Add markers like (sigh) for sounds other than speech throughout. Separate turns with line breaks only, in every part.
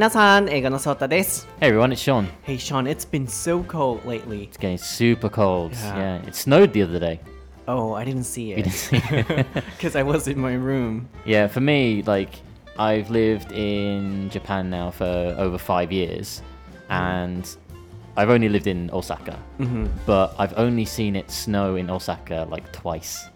皆さん、映画のソータです。
Hey everyone, it's Sean.
Hey Sean, it's been so cold lately.
It's getting super cold.
Yeah.
Yeah. it snowed the other day.
Oh, I didn't see
You
it
didn't see it?
because (laughs) I was in my room.
yeah, for me, like I've lived in Japan now for over five years, and I've only lived in Osaka, but I've only seen it snow in Osaka like twice.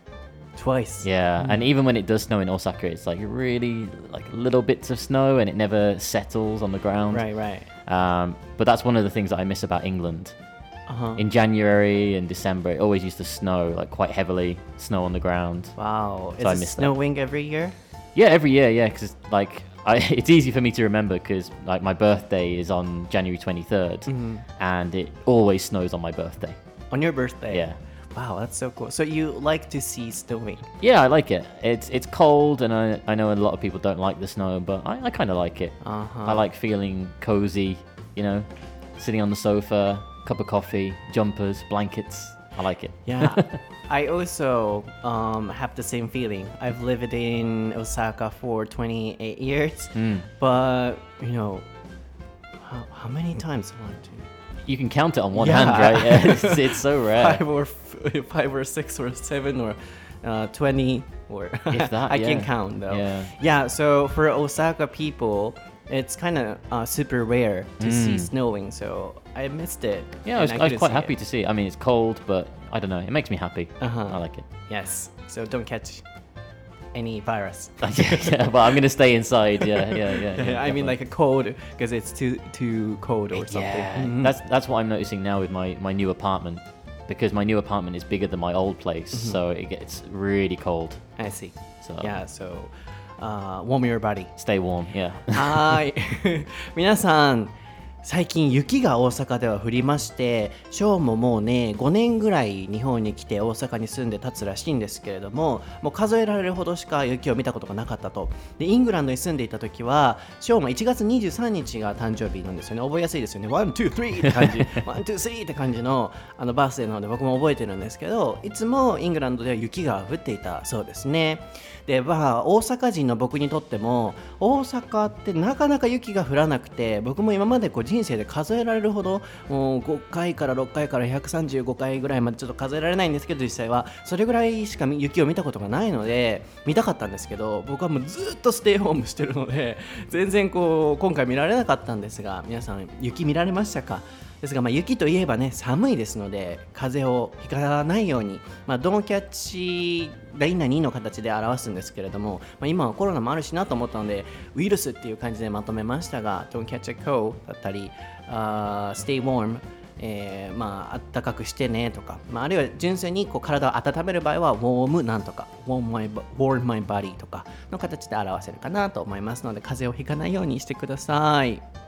Twice.
Yeah, and even when it does snow in Osaka, it's like really like little bits of snow, and it never settles on the ground.
Right, right.
Um, but that's one of the things that I miss about England.
Uh-huh.
in January and December, it always used to snow like quite heavily, snow on the ground.
Wow. Is
So I
it
missed that.
snowing every year?
Yeah, every year, yeah, because like I, (laughs) it's easy for me to remember because like my birthday is on January 23rd,
Mm-hmm.
and it always snows on my birthday.
On your birthday?
Yeah.
Wow, that's so cool. So you like to see snowing?
Yeah, I like it. It's it's cold, and I, I know a lot of people don't like the snow, but I, I kind of like it.
Uh-huh.
I like feeling cozy, you know, sitting on the sofa, cup of coffee, jumpers, blankets. I like it.
Yeah. (laughs) I also um, have the same feeling. I've lived in Osaka for 28 years,
Hmm.
but you know, how, how many times? One, two,
You can count it on one
Yeah.
hand, right? (laughs) Yeah, it's, it's so rare.
five or f- five or six or seven or uh, 20 or (laughs)
If that,
I can
yeah.
count though.
Yeah.
Yeah, so for Osaka people, it's kind of uh, super rare to see snowing, so I missed it.
Mm. Yeah, I was, I was quite happy
it.
to see it. I mean, it's cold, but I don't know. It makes me happy.
Uh-huh.
I like it.
Yes, so don't catch any virus. (laughs)
yeah, yeah, but I'm gonna stay inside. Yeah, yeah, yeah. yeah (laughs)
I mean,
definitely.
like a cold because it's too too cold or something.
yeah.
Mhm.
That's that's what I'm noticing now with my my new apartment, because my new apartment is bigger than my old place,
Mm-hmm.
so it gets really cold.
I see.
So
Yeah, so uh, warm your body.
stay warm. Yeah.
はーい皆さん (laughs) 最近雪が大阪では降りましてショーンももうね5年ぐらい日本に来て大阪に住んで経つらしいんですけれどももう数えられるほどしか雪を見たことがなかったと。でイングランドに住んでいた時はショーンは1月23日が誕生日なんですよね。覚えやすいですよね。 One, two, three って感じ。(laughs) One, two, three って感じのあのバースデーなので僕も覚えてるんですけどいつもイングランドでは雪が降っていたそうですねでまあ大阪人の僕にとっても大阪ってなかなか雪が降らなくて僕も今までこう人生で数えられるほどもう5回から6回から135回ぐらいまでちょっと数えられないんですけど実際は。それぐらいしか雪を見たことがないので見たかったんですけど僕はもうずっとステイホームしてるので全然こう今回見られなかったんですが皆さん雪見られましたか？ですが、まあ、雪といえばね寒いですので風邪をひかないように、まあ、ドンキャッチが何々の形で表すんですけれども、まあ、今はコロナもあるしなと思ったのでウイルスっていう感じでまとめましたが Don't catch a cold だったり、uh, Stay warm えーまあ、あったかくしてねとか、まあ、あるいは純粋にこう体を温める場合は warm なんとか warm my, warm my body とかの形で表せるかなと思いますので風邪をひかないようにしてください。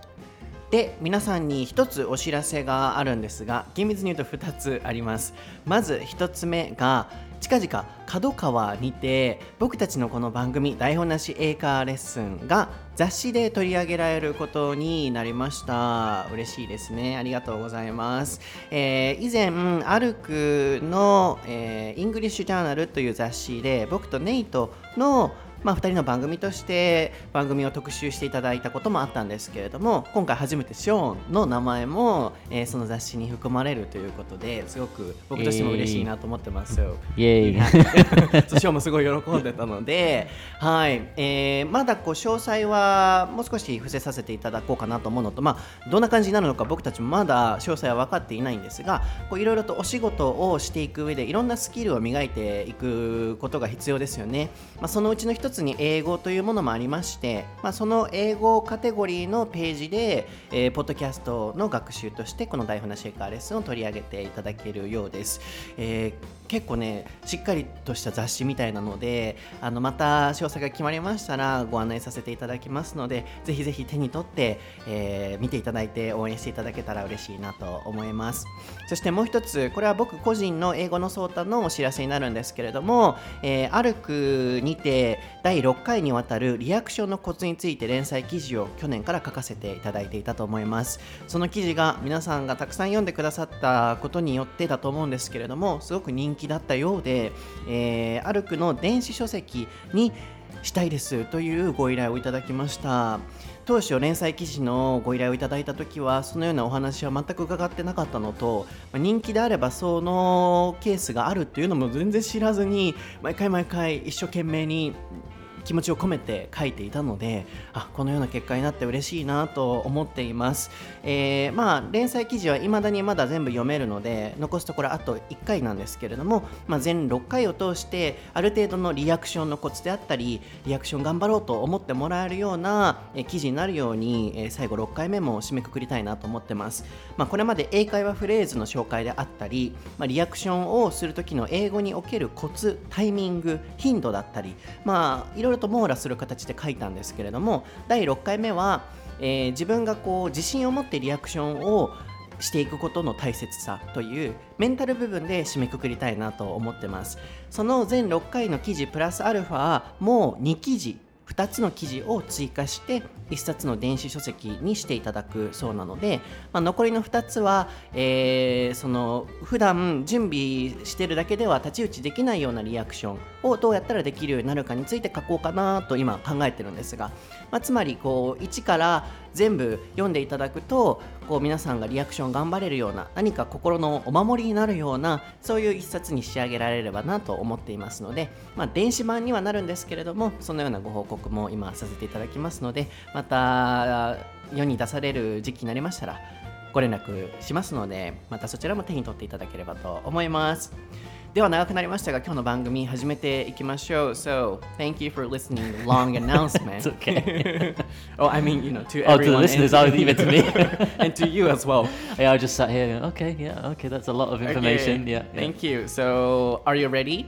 で皆さんに一つお知らせがあるんですが厳密に言うと2つあります。まず1つ目が近々角川にて僕たちのこの番組台本なし英会話レッスンが雑誌で取り上げられることになりました。嬉しいですね。ありがとうございます、えー以前アルクの、えーイングリッシュジャーナルという雑誌で僕とネイトのまあ、2人の番組として番組を特集していただいたこともあったんですけれども今回初めてショーンの名前も、えーその雑誌に含まれるということですごく僕としても嬉しいなと思ってます。
Yay. (laughs)
そうショーンもすごい喜んでたので、はいえーまだこう詳細はもう少し伏せさせていただこうかなと思うのと、まあ、どんな感じになるのか僕たちもまだ詳細は分かっていないんですがいろいろとお仕事をしていく上でいろんなスキルを磨いていくことが必要ですよね。まあ、そのうちの一つに英語というものもありまして、まあ、その英語カテゴリーのページで、えーポッドキャストの学習としてこの台本なシェイカーレッスンを取り上げていただけるようです。えー結構ねしっかりとした雑誌みたいなのであのまた詳細が決まりましたらご案内させていただきますのでぜひぜひ手に取って、えー見ていただいて応援していただけたら嬉しいなと思います。そしてもう一つこれは僕個人の英語のソータのお知らせになるんですけれども、えー、アルクにて第6回にわたるリアクションのコツについて連載記事を去年から書かせていただいていたと思います。その記事が皆さんがたくさん読んでくださったことによってだと思うんですけれどもすごく人気気だったようで、えー、アルクの電子書籍にしたいですというご依頼をいただきました。当初連載記事のご依頼をいただいた時はそのようなお話は全く伺ってなかったのとまあ人気であればそのケースがあるっていうのも全然知らずに毎回毎回一生懸命に気持ちを込めて書いていたのであこのような結果になって嬉しいなと思っています、えーまあ連載記事は未だにまだ全部読めるので残すところあと1回なんですけれども、まあ、全6回を通してある程度のリアクションのコツであったりリアクション頑張ろうと思ってもらえるようなえ記事になるように、え最後6回目も締めくくりたいなと思ってます、まあ、これまで英会話フレーズの紹介であったり、まあ、リアクションをする時の英語におけるコツタイミング頻度だったりまあいろいろと網羅する形で書いたんですけれども第6回目は、えー自分がこう自信を持ってリアクションをしていくことの大切さというメンタル部分で締めくくりたいなと思ってます。その全6回の記事プラスアルファもう2記事2つの記事を追加して1冊の電子書籍にしていただくそうなので、まあ、残りの2つは、えーその普段準備してるだけでは太刀打ちできないようなリアクションをどうやったらできるようになるかについて書こうかなと今考えてるんですが、まあ、つまりこう1から全部読んでいただくとこう皆さんがリアクション頑張れるような何か心のお守りになるようなそういう一冊に仕上げられればなと思っていますので、まあ、電子版にはなるんですけれどもそのようなご報告も今させていただきますのでまた世に出される時期になりましたらご連絡しますのでまたそちらも手に取っていただければと思います。では長くなりましたが今日の番組始めていきましょう So thank you for listening to the long announcement (laughs)
It's okay. (laughs)
oh I mean you know to
Oh, to the
everyone
listeners,
and,
oh, even to me. (laughs)
and to you as well
yeah, I just sat here. going, Okay, yeah, okay, that's a lot of information.
Okay,
Yeah. yeah.
Thank you. So, are you ready,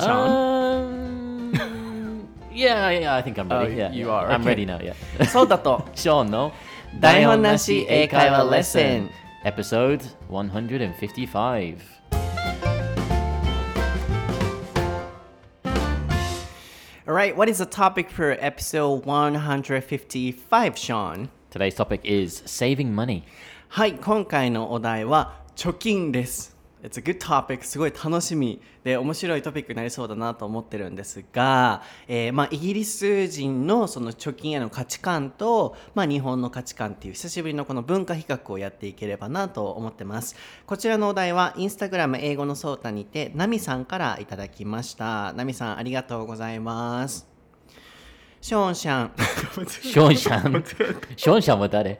Sean?
Um, yeah, yeah, I think I'm ready.
Oh,
yeah,
you
yeah.
are,
I'm
okay.
ready now. Yeah.
そうだと
Sean, no.
台本なし英会話レッスン
Episode 155.
Alright, what is the topic for episode 155, Sean?
Today's topic is saving money.
はい、今回のお題は貯金です。 It's a good topic. すごい楽しみで面白いトピックになりそうだなと思ってるんですが、えーまあ、イギリス人のその貯金への価値観と、まあ、日本の価値観っていう久しぶりのこの文化比較をやっていければなと思ってます。こちらのお題はインスタグラム英語のソータにてナミさんからいただきました。ナミさんありがとうございます。ショーンシャン。
Sean Shan. Sean Shan は誰？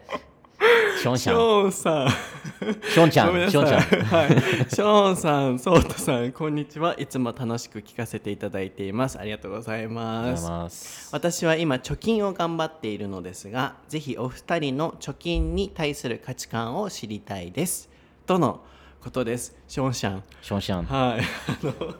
シャン。
ョーンさん。
ションちゃん。ションちゃん。
はい。ショーンさん、ソータさん、こんにちは。いつも楽しく聞かせていただいています。ありがとうございます。
ます。
私は今貯金を頑張っているのですが、ぜひお二人の貯金に対する価値観を知りたいです。とのことです。ショーンシャン。
ションシャン。
はい、あの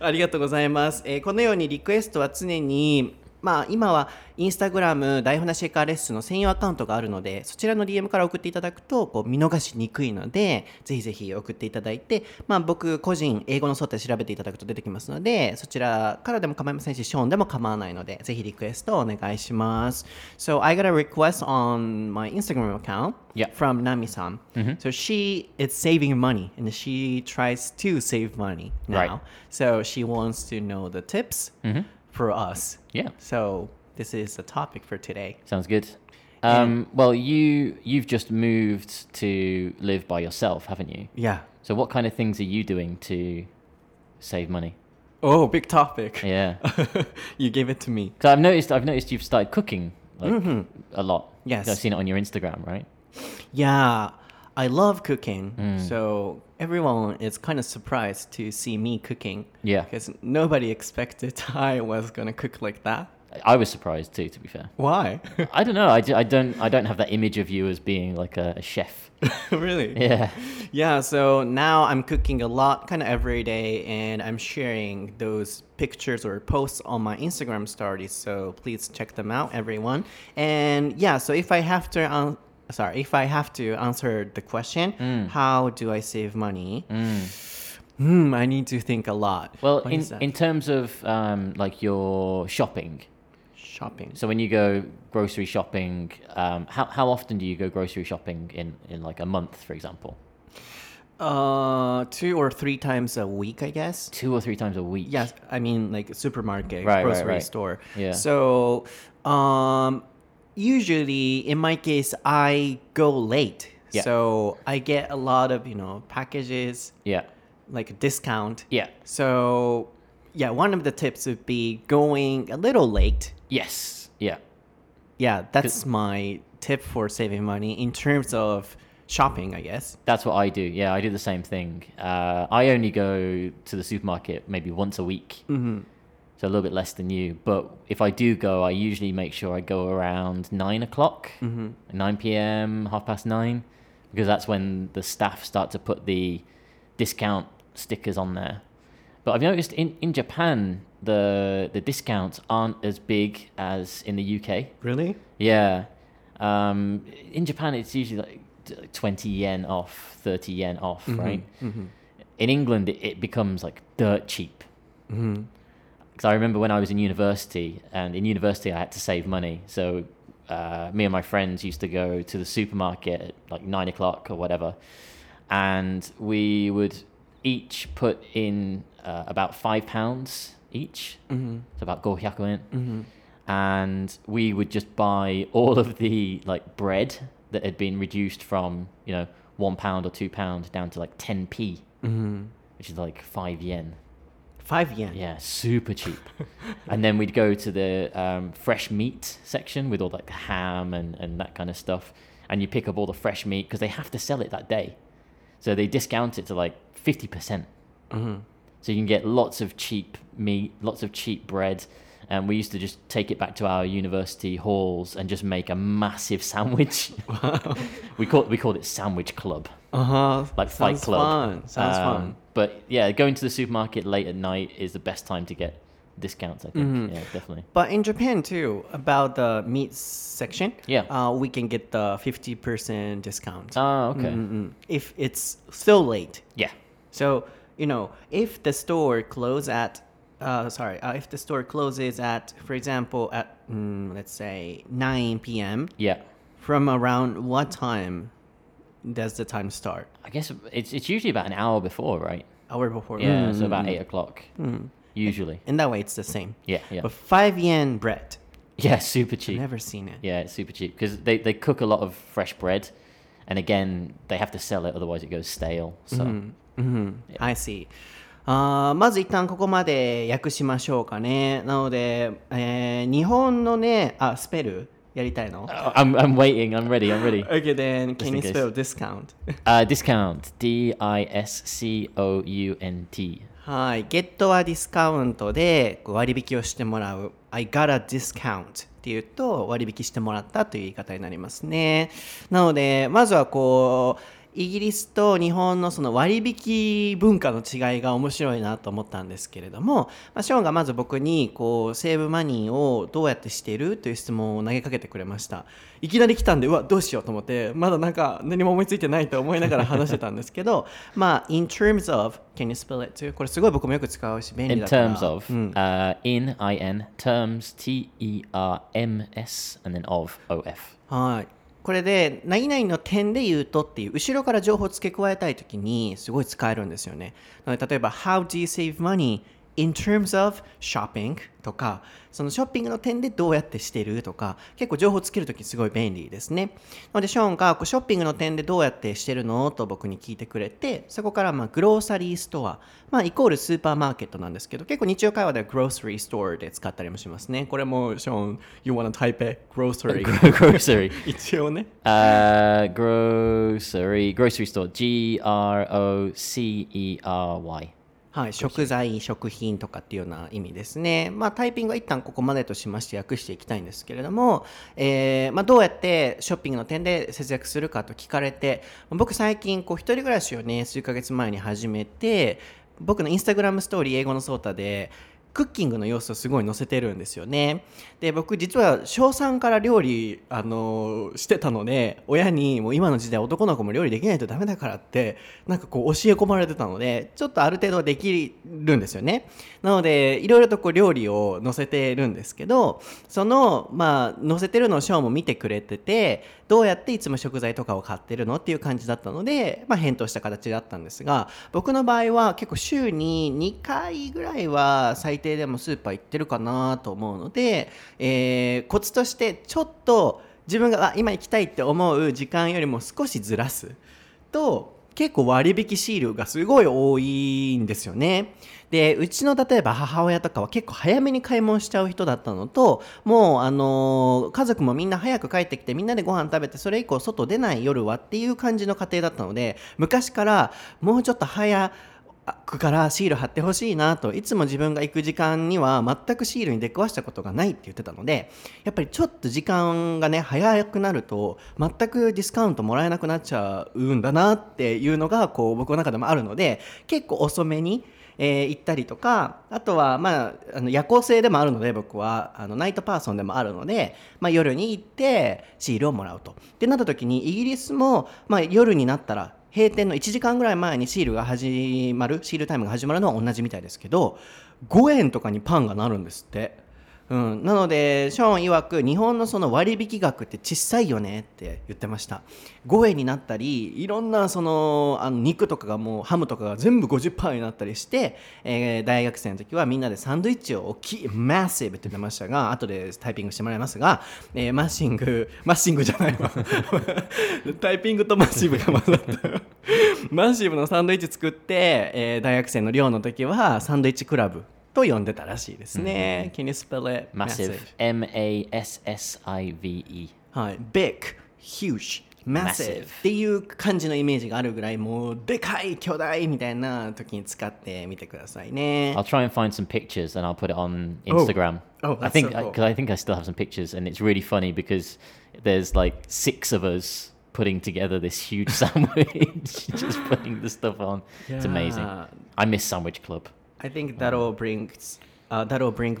ありがとうございます、えーこのようにリクエストは常にまあ今はインスタグラム台本なしエカーレッスンの専用アカウントがあるのでそちらの DM から送っていただくとこう見逃しにくいのでぜひぜひ送っていただいて、まあ、僕個人英語のソータで調べていただくと出てきますのでそちらからでも構いませんしショーンでも構わないのでぜひリクエストをお願いします。So I got a request on my Instagram account
Yeah.
from Nami-san. So she is saving money and she tries to save money now.
Right.
So she wants to know the tips for us.
Yeah.
So this is the topic for today.
Sounds good. Um, well, you you've just moved to live by yourself, haven't you?
Yeah.
So what kind of things are you doing to save money?
Oh, big topic.
Yeah. (laughs)
you gave it to me.
Because I've noticed I've noticed you've started cooking like a lot.
Yes.
I've seen it on your Instagram, right?
Yeah. I love cooking. Mm. So everyone is kind of surprised to see me cooking.
Yeah.
Because nobody expected (laughs) I was going to cook like that.
I was surprised too, to be fair.
Why? (laughs)
I don't know. I, ju- I don't I don't have that image of you as being like a, a chef. (laughs)
really?
Yeah.
Yeah, so now I'm cooking a lot, kind of every day, and I'm sharing those pictures or posts on my Instagram stories. So please check them out, everyone. And yeah, so if I have to, an- sorry, if I have to answer the question, how do I save money? Hmm, I need to think a lot.
Well,
What
in in terms of um, like your shopping,
shopping.
so when you go grocery shopping, um, how how often do you go grocery shopping in in like a month, for example?
Uh, two or three times a week, I guess.
Two or three times a week.
Yes, I mean like supermarket,
Right, right,
grocery
right.
store.
Yeah.
So, um, usually in my case, I go late.
Yeah.
So I get a lot of you know packages
Yeah.
like a discount.
Yeah.
So, yeah, one of the tips would be going a little late.
Yes. Yeah.
Yeah, that's my tip for saving money in terms of shopping, I guess.
That's what I do. Yeah, I do the same thing. Uh, I only go to the supermarket maybe once a week. Mm-hmm. So a little bit less than you. But if I do go, I usually make sure I go around nine o'clock, mm-hmm. 9 p.m., half past nine, because that's when the staff start to put the discount stickers on there. But I've noticed in, in Japan, the the discounts aren't as big as in the UK.
Really?
Yeah. Um, in Japan, it's usually like 20 yen off, 30 yen off, mm-hmm. right? Mm-hmm. In England, it, it becomes like dirt cheap. Because I remember when I was in university, and in university, I had to save money. So uh, me and my friends used to go to the supermarket at like nine o'clock or whatever, and we would each put in uh, about five pounds each. Mm-hmm. So about go yen and we would just buy all of the like bread that had been reduced from you know one pound or two pound down to like 10p
Mm-hmm.
which is like five yen
Five yen.
yeah super cheap. (laughs) And then we'd go to the um, fresh meat section with all like the ham and, and that kind of stuff. And you pick up all the fresh meat because they have to sell it that day. So they discount it to like 50%. So you can get lots of cheap meat, lots of cheap bread. And we used to just take it back to our university halls and just make a massive sandwich. (laughs) we called we called it Sandwich Club,
Uh huh.
like Fight
Sounds
Club.
fun. Sounds
Um,
fun.
But yeah, going to the supermarket late at night is the best time to get discounts. I think.
Mm-hmm.
Yeah, definitely.
But in Japan too, about the meat section,
Yeah.
uh, we can get the fifty percent discount
Oh, okay.
Mm-mm. if it's still late.
Yeah.
So you know, if the store close at, uh, sorry, uh, if the store closes at, for example, at mm, let's say nine p.m.
Yeah.
From around what time does the time start?
I guess it's it's usually about an hour before, right?
Hour before.
Yeah.
Mm,
So about
mm,
eight o'clock. Usually.
In that way, it's the same.
Yeah. Yeah.
But five yen bread,
Yeah. Super cheap.
never seen it.
Yeah, it's super cheap because they, they cook a lot of fresh bread, and again they have to sell it, otherwise it goes stale. So
I see. あーまず一旦ここまで訳しましょうかね。なので、えー日本のね、あ、スペル やりたいの
Uh, I'm I'm waiting. I'm ready. I'm ready.
Okay, then can you spell discount?
Uh, discount. D I S C O U N T.
はい。ゲットはディスカウントで割引をしてもらう。I got a discount っていうと割引してもらったという言い方になりますね。なので、まずはこう、イギリスと日本のその割引文化の違いが面白いなと思ったんですけれども、まあ、ショーンがまず僕にこうセーブマニーをどうやってしているという質問を投げかけてくれましたいきなり来たんでうわどうしようと思ってまだなんか何も思いついてないと思いながら話してたんですけど (laughs) まあ in terms of can you spell it too? これすごい僕もよく使うし便利
In
だから
terms of
うん、
uh, in I N terms T E R M S and then of O F.
はい。これで、何々の点で言うとっていう、後ろから情報を付け加えたいときに、すごい使えるんですよね。例えば、How do you save money? In terms of shopping? とか、そのショッピングの点でどうやってしてるとか、結構情報をつけるときすごい便利ですね。なので、ショーンがこうショッピングの点でどうやってしてるのと僕に聞いてくれて、そこから、まあ、グローサリーストア、まあ、イコールスーパーマーケットなんですけど、結構日常会話ではグローサリーストアで使ったりもしますね。これも、ショーン、You wanna type it? Grocery. (laughs)
grocery. (laughs)
一応ね。
Uh, grocery. Grocery store. G R O C E R Y.
はい、食材、食品とかっていうような意味ですね。まあ、タイピングは一旦ここまでとしまして訳していきたいんですけれども、えーまあ、どうやってショッピングの点で節約するかと聞かれて、僕最近こう一人暮らしをね、数ヶ月前に始めて、僕のインスタグラムストーリー英語のソータで、クッキングの様子をすごい載せてるんですよね。で僕実は小3から料理あのしてたので親にもう今の時代男の子も料理できないとダメだからってなんかこう教え込まれてたのでちょっとある程度できるんですよね。なのでいろいろとこう料理を載せてるんですけどそのまあ載せてるのをショーも見てくれててどうやっていつも食材とかを買ってるのっていう感じだったので、まあ、返答した形だったんですが僕の場合は結構週に2回ぐらいは最低でもスーパー行ってるかなと思うので、えー、コツとしてちょっと自分があ今行きたいって思う時間よりも少しずらすと結構割引シールがすごい多いんですよね。でうちの例えば母親とかは結構早めに買い物しちゃう人だったのともうあのー、家族もみんな早く帰ってきてみんなでご飯食べてそれ以降外出ない夜はっていう感じの家庭だったので昔からもうちょっと早くからシール貼ってほしいなといつも自分が行く時間には全くシールに出くわしたことがないって言ってたのでやっぱりちょっと時間がね早くなると全くディスカウントもらえなくなっちゃうんだなっていうのがこう僕の中でもあるので結構遅めにえー、行ったりとかあとは、まあ、あの夜行性でもあるので僕はあのナイトパーソンでもあるので、まあ、夜に行ってシールをもらうと。ってなった時にイギリスも、まあ、夜になったら閉店の1時間ぐらい前にシールが始まるシールタイムが始まるのは同じみたいですけど5円とかにパンがなるんですって。うん、なのでショーン曰く日本のその割引額って小さいよねって言ってました。5円になったりいろんなそのあの肉とかがもうハムとかが全部50%になったりして、えー、大学生の時はみんなでサンドイッチを大きい massive って言ってましたが後でタイピングしてもらいますが、えー、 massing massing じゃないわ。(laughs) タイピングと massive が混ざった。(laughs) massive のサンドイッチ作って、えー、大学生の寮の時はサンドイッチクラブ と呼んでたらしいですね。Can you spell it?
Massive. M-A-S-S-I-V-E.
はい。Big, huge, massive っていう感じのイメージがあるぐらいもうでかい巨大みたいな時に使ってみてくださいね。
I'll try and find some pictures and I'll put it on Instagram.
Oh,
I think
so cool.
because I think I still have some pictures and it's really funny because there's like six of us putting together this huge sandwich, (laughs) just putting the stuff on. It's amazing. I miss Sandwich Club.
I think that'll bring uh, that'll bring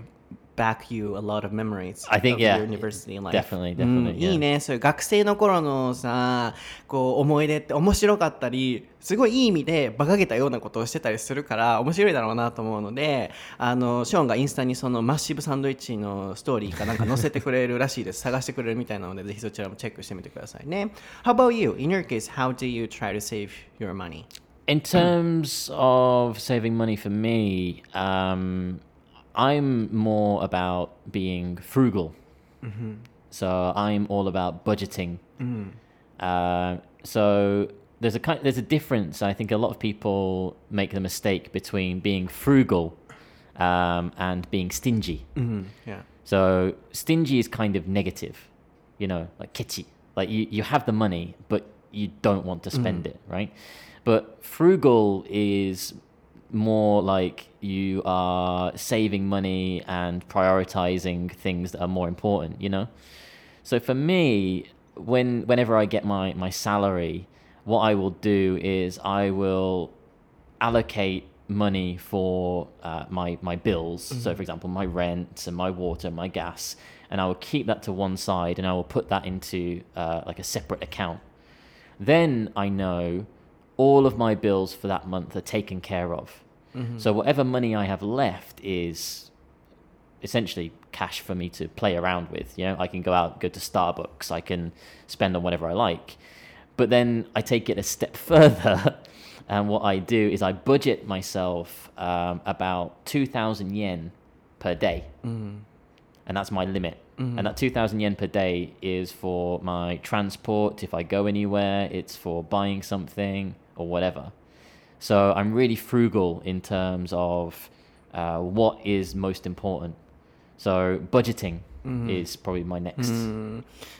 back you a lot of memories
I think
of
yeah
your university life
definitely definitely、
いいねそういう学生の頃のさこう思い出って面白かったりすごいいい意味で馬鹿げたようなことをしてたりするから面白いだろうなと思うのであのショーンがインスタにそのマッシブサンドイッチのストーリーかなんか載せてくれるらしいです探してくれるみたいなのでぜひそちらもチェックしてみてくださいね How about you? In your case, how do you try to save your money?
In terms of saving money for me, um, I'm more about being frugal. So I'm all about budgeting. Uh, so there's a kind, there's a difference. I think a lot of people make the mistake between being frugal um, and being stingy.
Yeah.
So stingy is kind of negative, you know, like kitschy. Like you, you have the money, but you don't want to spend it, right? But frugal is more like you are saving money and prioritizing things that are more important, you know? So for me, when whenever I get my, my salary, what I will do is I will allocate money for uh, my my bills. So, for example, my rent and my water, and my gas, and I will keep that to one side, and I will put that into uh, like a separate account. Then I know all of my bills for that month are taken care of. Mm-hmm. So whatever money I have left is essentially cash for me to play around with. You know, I can go out, go to Starbucks, I can spend on whatever I like. But then I take it a step (laughs) further, and what I do is I budget myself um, about 2,000 yen per day. Mm-hmm. And that's my limit. Mm-hmm. And that 2,000 yen per day is for my transport. If I go anywhere, it's for buying something or whatever. So I'm really frugal in terms of uh, what is most important. So budgeting is probably my next.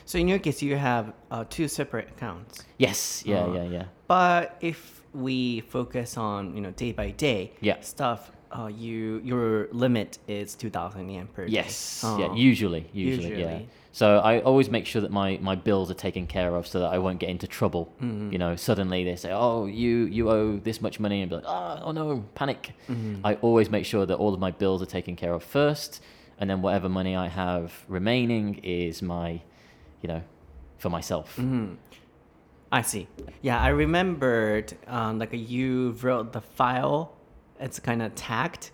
So in your case, you have uh, two separate accounts.
Yes, yeah,
Uh,
yeah, yeah.
But if we focus on you know day by day
Yeah.
stuff, uh, you your limit is 2,000 yen per day.
Yes.
Oh.
Yeah. Usually, usually, yeah. So I always make sure that my, my bills are taken care of so that I won't get into trouble.
Mm-hmm.
You know, suddenly they say, "Oh, you you owe this much money," and be like, "Oh, oh no, panic!"
Mm-hmm.
I always make sure that all of my bills are taken care of first, and then whatever money I have remaining is my, you know, for myself.
Mm-hmm. I see. Yeah, I remembered um, like you wrote the file. It's kind of tagged,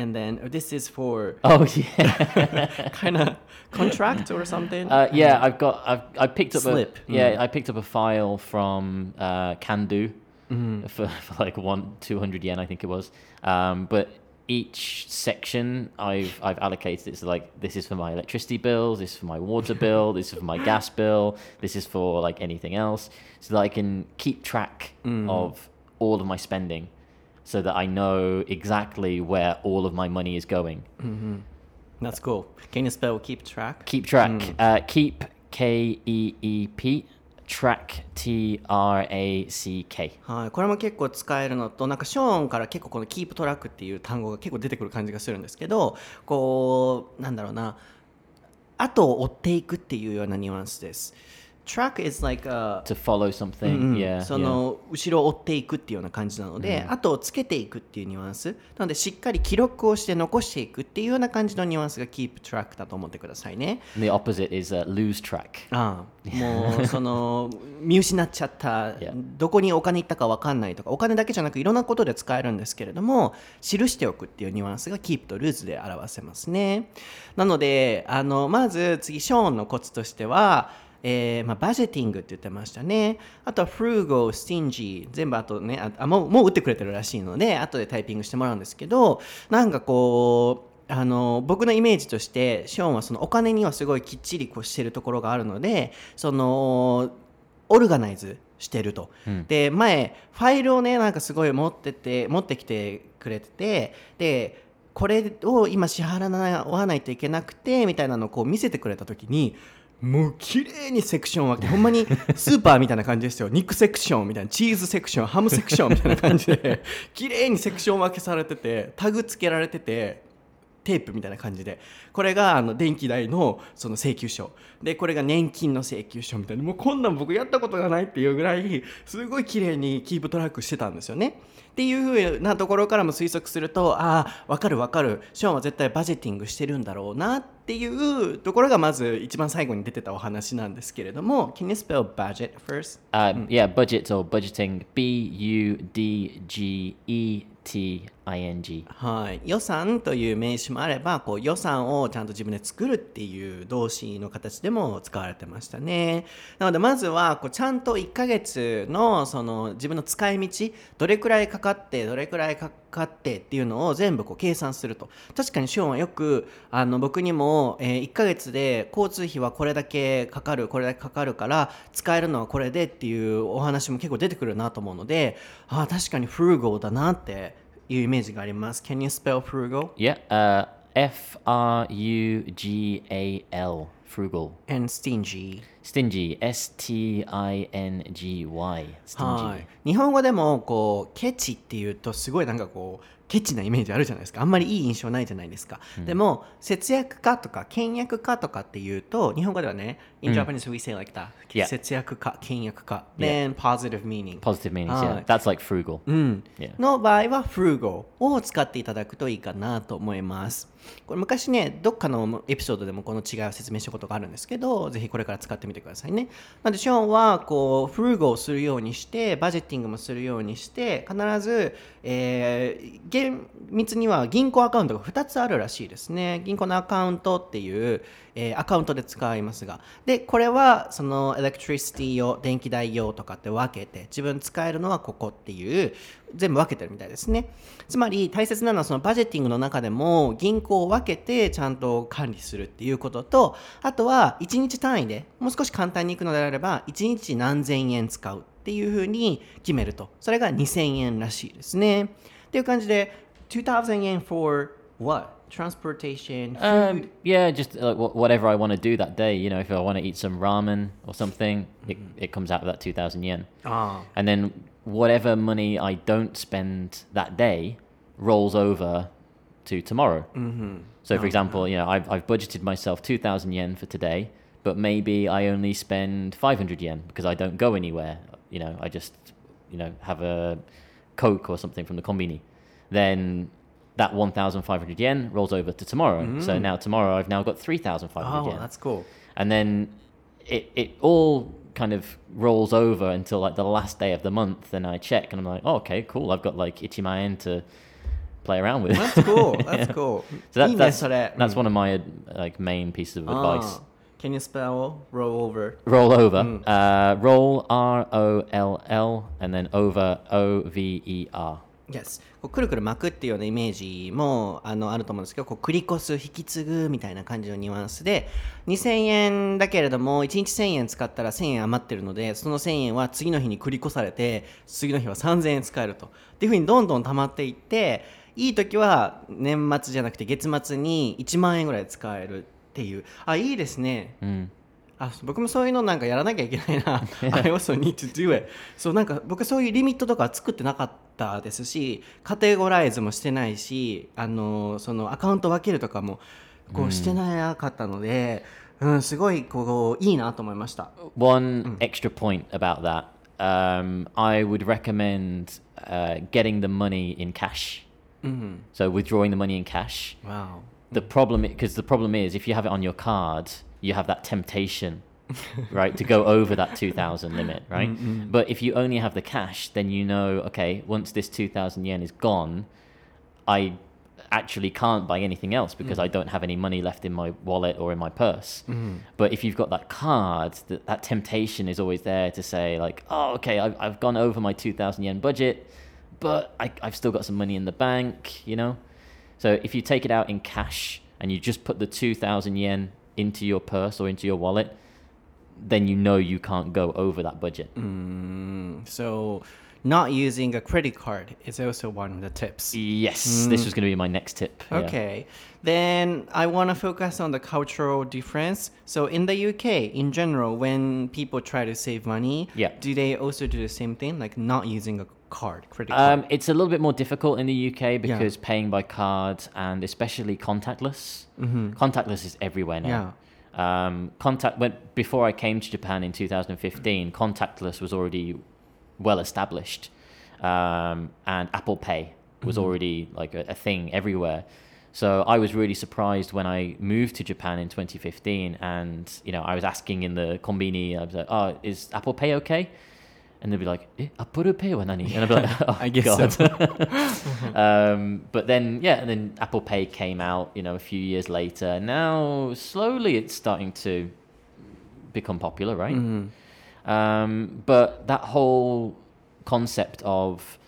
and then oh, this is for
Oh (laughs) yeah. (laughs)
kind of contract or something.
Uh, yeah, I've got I've I picked up
Slip.
a yeah
Mm.
I picked up a file from uh, Candu
Mm-hmm.
for, (laughs) for like one two hundred yen I think it was. Um, but each section I've I've allocated it's like this is for my electricity bills, this is for my water bill, this is for my gas bill, this is for like anything else, so that I can keep track
Mm.
of all of my spending, so that I know exactly where all of my money is going.
That's cool. Can you spell keep track?
Keep track. Uh, keep K E E P. Track T R A C K.
はい、これも結構使えるのとなんかショーンから結構この「キープトラック」っていう単語が結構出てくる感じがするんですけどこうなんだろうな後を追っていくっていうようなニュアンスです。Track is like a
To follow something.
うん
Yeah.
その後ろを追っていくっていうような感じなので、後をつけていくっていうニュアンスなのでしっかり記録をして残していくっていうような感じのニュアンスが keep track だと思ってくださいね。
The opposite is uh, lose track.
ああもうその見失っちゃった、(laughs)
Yeah.
どこにお金行ったか分かんないとかお金だけじゃなくいろんなことで使えるんですけれども記しておくっていうニュアンスが keep と lose で表せますねなのであのまず次ショーンのコツとしてはえーまあ、バジェティングって言ってましたね。あとは frugal, stingy 全部あとねああもうもう打ってくれてるらしいので後でタイピングしてもらうんですけどなんかこうあの僕のイメージとしてショーンはそのお金にはすごいきっちりこうしてるところがあるのでそのオルガナイズしてると、で前ファイルをねなんかすごい持ってて持ってきてくれててでこれを今支払わないといけなくてみたいなのをこう見せてくれた時にもう綺麗にセクション分けほんまに (laughs) スーパーみたいな感じですよ。肉セクションみたいなチーズセクションハムセクションみたいな感じで (laughs) 綺麗にセクション分けされててタグ付けられててテープみたいな感じでこれがあの電気代のその請求書でこれが年金の請求書みたいなもうこんなん僕やったことがないっていうぐらいすごい綺麗にキープトラックしてたんですよね。っていう風なところからも推測するとああ分かる分かるショーンは絶対バジェティングしてるんだろうなっていうところがまず一番最後に出てたお話なんですけれども Can you spell budget first?
Uh, Yeah, budget or budgeting. B T I N G.
はい、予算という名詞もあればこう予算をちゃんと自分で作るっていう動詞の形でも使われてましたね。なのでまずはこうちゃんと1ヶ月のその自分の使い道どれくらいかかってどれくらいかかってっていうのを全部こう計算すると。確かにショーンはよくあの僕にも、え1ヶ月で交通費はこれだけかかるこれだけかかるから使えるのはこれでっていうお話も結構出てくるなと思うのでああ確かにフルゴーだなっていうイメージがあります。Can you spell frugal?
Yeah, uh, F R U G A L. Frugal.
And stingy.
Stingy. S T I N G Y.
は
Stingy.
い。日本語でもこうケチっていうとすごいなんかこうケチなイメージあるじゃないですかあんまりいい印象ないじゃないですか、でも節約家とか倹約家とかっていうと日本語ではね in Japanese we say like that、
Yeah.
節約家倹約家 then positive meaning
Positive meanings,
Hi.
yeah. That's like frugal.
うん、
Yeah.
の場合は frugal を使っていただくといいかなと思います。これ昔ね、どっかのエピソードでもこの違いを説明したことがあるんですけど、ぜひこれから使ってみてくださいね。なので、ショーンはこう frugal をするようにして、バジェッティングもするようにして、必ず、えー厳密には銀行アカウントが2つあるらしいですね。銀行のアカウントっていう、えーアカウントで使いますが。で、これはそのエレクトリシティ用、電気代用とかって分けて、自分使えるのはここっていう、全部分けてるみたいですね。つまり大切なのはそのバジェティングの中でも銀行を分けてちゃんと管理するっていうことと、あとは1日単位でもう少し簡単にいくのであれば、1日何千円使うっていうふうに決めると。それが2000円らしいですね。っていう感じで、2000円 for what? Transportation, food?
Um, yeah, just like wh- whatever I want to do that day. You know, if I want to eat some ramen or something, it, it comes out of that 2,000 yen.
あ
And then whatever money I don't spend that day, rolls over to tomorrow. So, for example, you know, I've, I've budgeted myself 2,000 yen for today, but maybe I only spend 500 yen because I don't go anywhere. You know, I just, you know, have a Coke or something from the combini, then that 1,500 yen rolls over to tomorrow. Mm. So now tomorrow I've now got 3,500
oh,
yen.
that's cool.
And then it, it all kind of rolls over until like the last day of the month. And I check and I'm like, oh, okay, cool. I've got like Ichimaen to play around with.
That's cool. That's (laughs) yeah. cool.
So that, that's, that's one of my uh, like main pieces of
ah. advice. Can you spell roll over?
roll over. Uh, roll R O L L and then over O V E R.
Yes. こうくるくる巻くっていうようなイメージもあのあると思うんですけどこう繰り越す引き継ぐみたいな感じのニュアンスで2000円だけれども1日1000円使ったら1000円余ってるのでその1000円は次の日に繰り越されて次の日は3000円使えると。っていうふうにどんどん溜まっていっていい時は年末じゃなくて月末に1万円ぐらい使えるっていう。あいいですね。
mm.
あ僕もそういうのなんかやらなきゃいけないな。(laughs) (laughs) I also need to do it. そうなんか僕そういうリミットとか作ってなかったですしカテゴライズもしてないしあのそのアカウント分けるとかもこうしてなかったので、うんすごいこういいなと思いました。
One extra point about that. Um, I would recommend uh, getting the money in cash. So withdrawing the money in cash.
Wow
The problem, because the problem is, if you have it on your card, you have that temptation, (laughs) right, to go over that two thousand limit, mm, right? Mm, mm. But if you only have the cash, then you know, okay, once this two thousand yen is gone, I actually can't buy anything else because I don't have any money left in my wallet or in my purse. But if you've got that card, that, that temptation is always there to say, like, oh, okay, I've, I've gone over my 2,000 yen budget, but I, I've still got some money in the bank, you know? So if you take it out in cash and you just put the 2,000 yen into your purse or into your wallet, then you know you can't go over that budget.
Mm, so not using a credit card is also one of the tips
Yes, mm. this was going to be my next tip. yeah.
Okay. Then I want to focus on the cultural difference. So in the UK, in general, when people try to save money,
Yeah.
do they also do the same thing, like not using a card, credit card?
Um, it's a little bit more difficult in the UK because paying by card and especially contactless. Contactless is everywhere now. Um, contact when before I came to Japan in 2015, contactless was already well established, um, and Apple Pay was already like a, a thing everywhere. So I was really surprised when I moved to Japan in 2015, and you know I was asking in the kombini, I was like, "Oh, is Apple Pay okay?" And they'd be like, eh, Apple Pay wa nani? And I'd be like, (laughs) oh,
I guess
God.
so. (laughs) (laughs)
um, but then, yeah, and then Apple Pay came out, you know, a few years later. Now, slowly it's starting to become popular, right? Um, but that whole concept of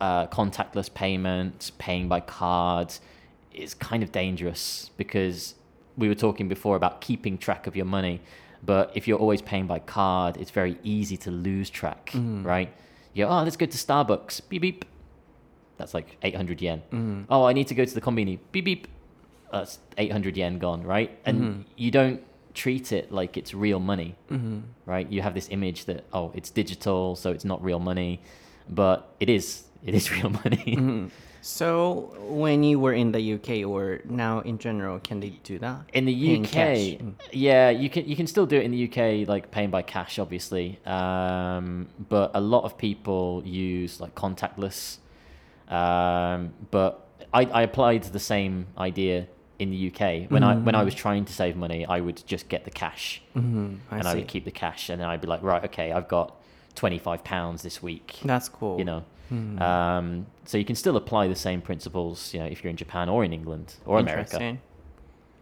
uh, contactless payments, paying by cards, is kind of dangerous because we were talking before about keeping track of your money. But if you're always paying by card, it's very easy to lose track, mm. right? You go, oh, let's go to Starbucks. Beep beep. That's like 800 yen. Mm. Oh, I need to go to the combini. Beep beep. That's 800 yen gone, right? And mm-hmm. you don't treat it like it's real money, mm-hmm. right? You have this image that oh, it's digital, so it's not real money, but it is. It is (laughs) real money. Mm-hmm.
So when you were in the UK or now in general, can they do that?
In the UK.
Mm.
yeah, you can you can still do it in the UK, like paying by cash, obviously. Um, but a lot of people use like contactless. Um, but I, I applied the same idea in the UK when I when I was trying to save money. I would just get the cash,
Mm, I
and I would keep the cash, and then I'd be like, right, okay, I've got twenty five pounds this week.
That's cool.
You know, um, so you can still apply the same principles, you know, if you're in Japan or in England or America.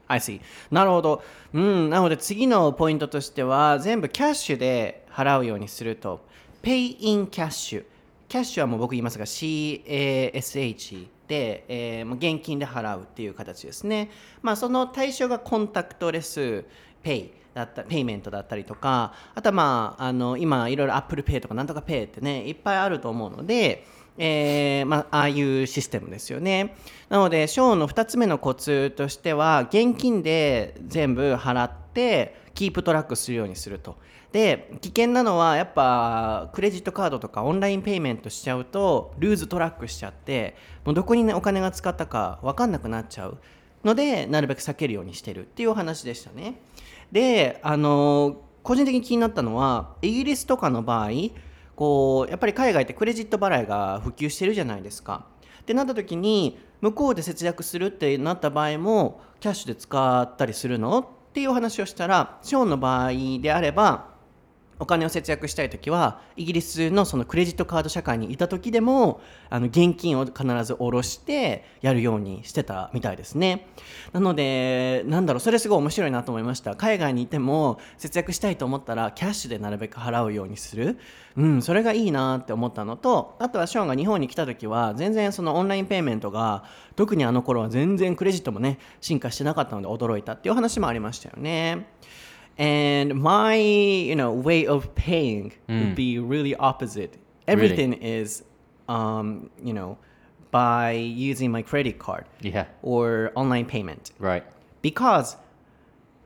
I see. なるほど。うん、なので次のポイントとしては全部キャッシュで払うようにすると。Pay in cash。キャッシュはもう僕言いますが CASH で、えー現金で払うっていう形ですね。まあその対象がコンタクトレスpay だった payment だったりとか、あとはまああの今いろいろ Apple Pay とかなんとか Pay ってねいっぱいあると思うので。えーまあ、ああいうシステムですよね。なので、ショーンの2つ目のコツとしては、現金で全部払って keep track するようにするとで危険なのはやっぱクレジットカードとか online payment しちゃうと lose track しちゃってもうどこに、ね、お金が使ったか分かんなくなっちゃうのでなるべく避けるようにしてるっていうお話でしたねであの個人的に気になったのはイギリスとかの場合こうやっぱり海外ってクレジット払いが普及してるじゃないですか。ってなった時に向こうで節約するってなった場合もキャッシュで使ったりするの？っていうお話をしたらショーンの場合であればお金を節約したい時はイギリスのそのクレジットカード社会にいた時でもあの現金を必ず下ろしてやるようにしてたみたいですね。なのでなんだろうそれすごい面白いなと思いました。海外にいても節約したいと思ったらキャッシュでなるべく払うようにする。うんそれがいいなって思ったのとあとはショーンが日本に来た時は全然そのオンラインペイメントが特にあの頃は全然クレジットもね進化してなかったので驚いたっていう話もありましたよね。And my you know way of paying would be really opposite everything is um, you know by using my credit card
Yeah.
or online payment
Right.
because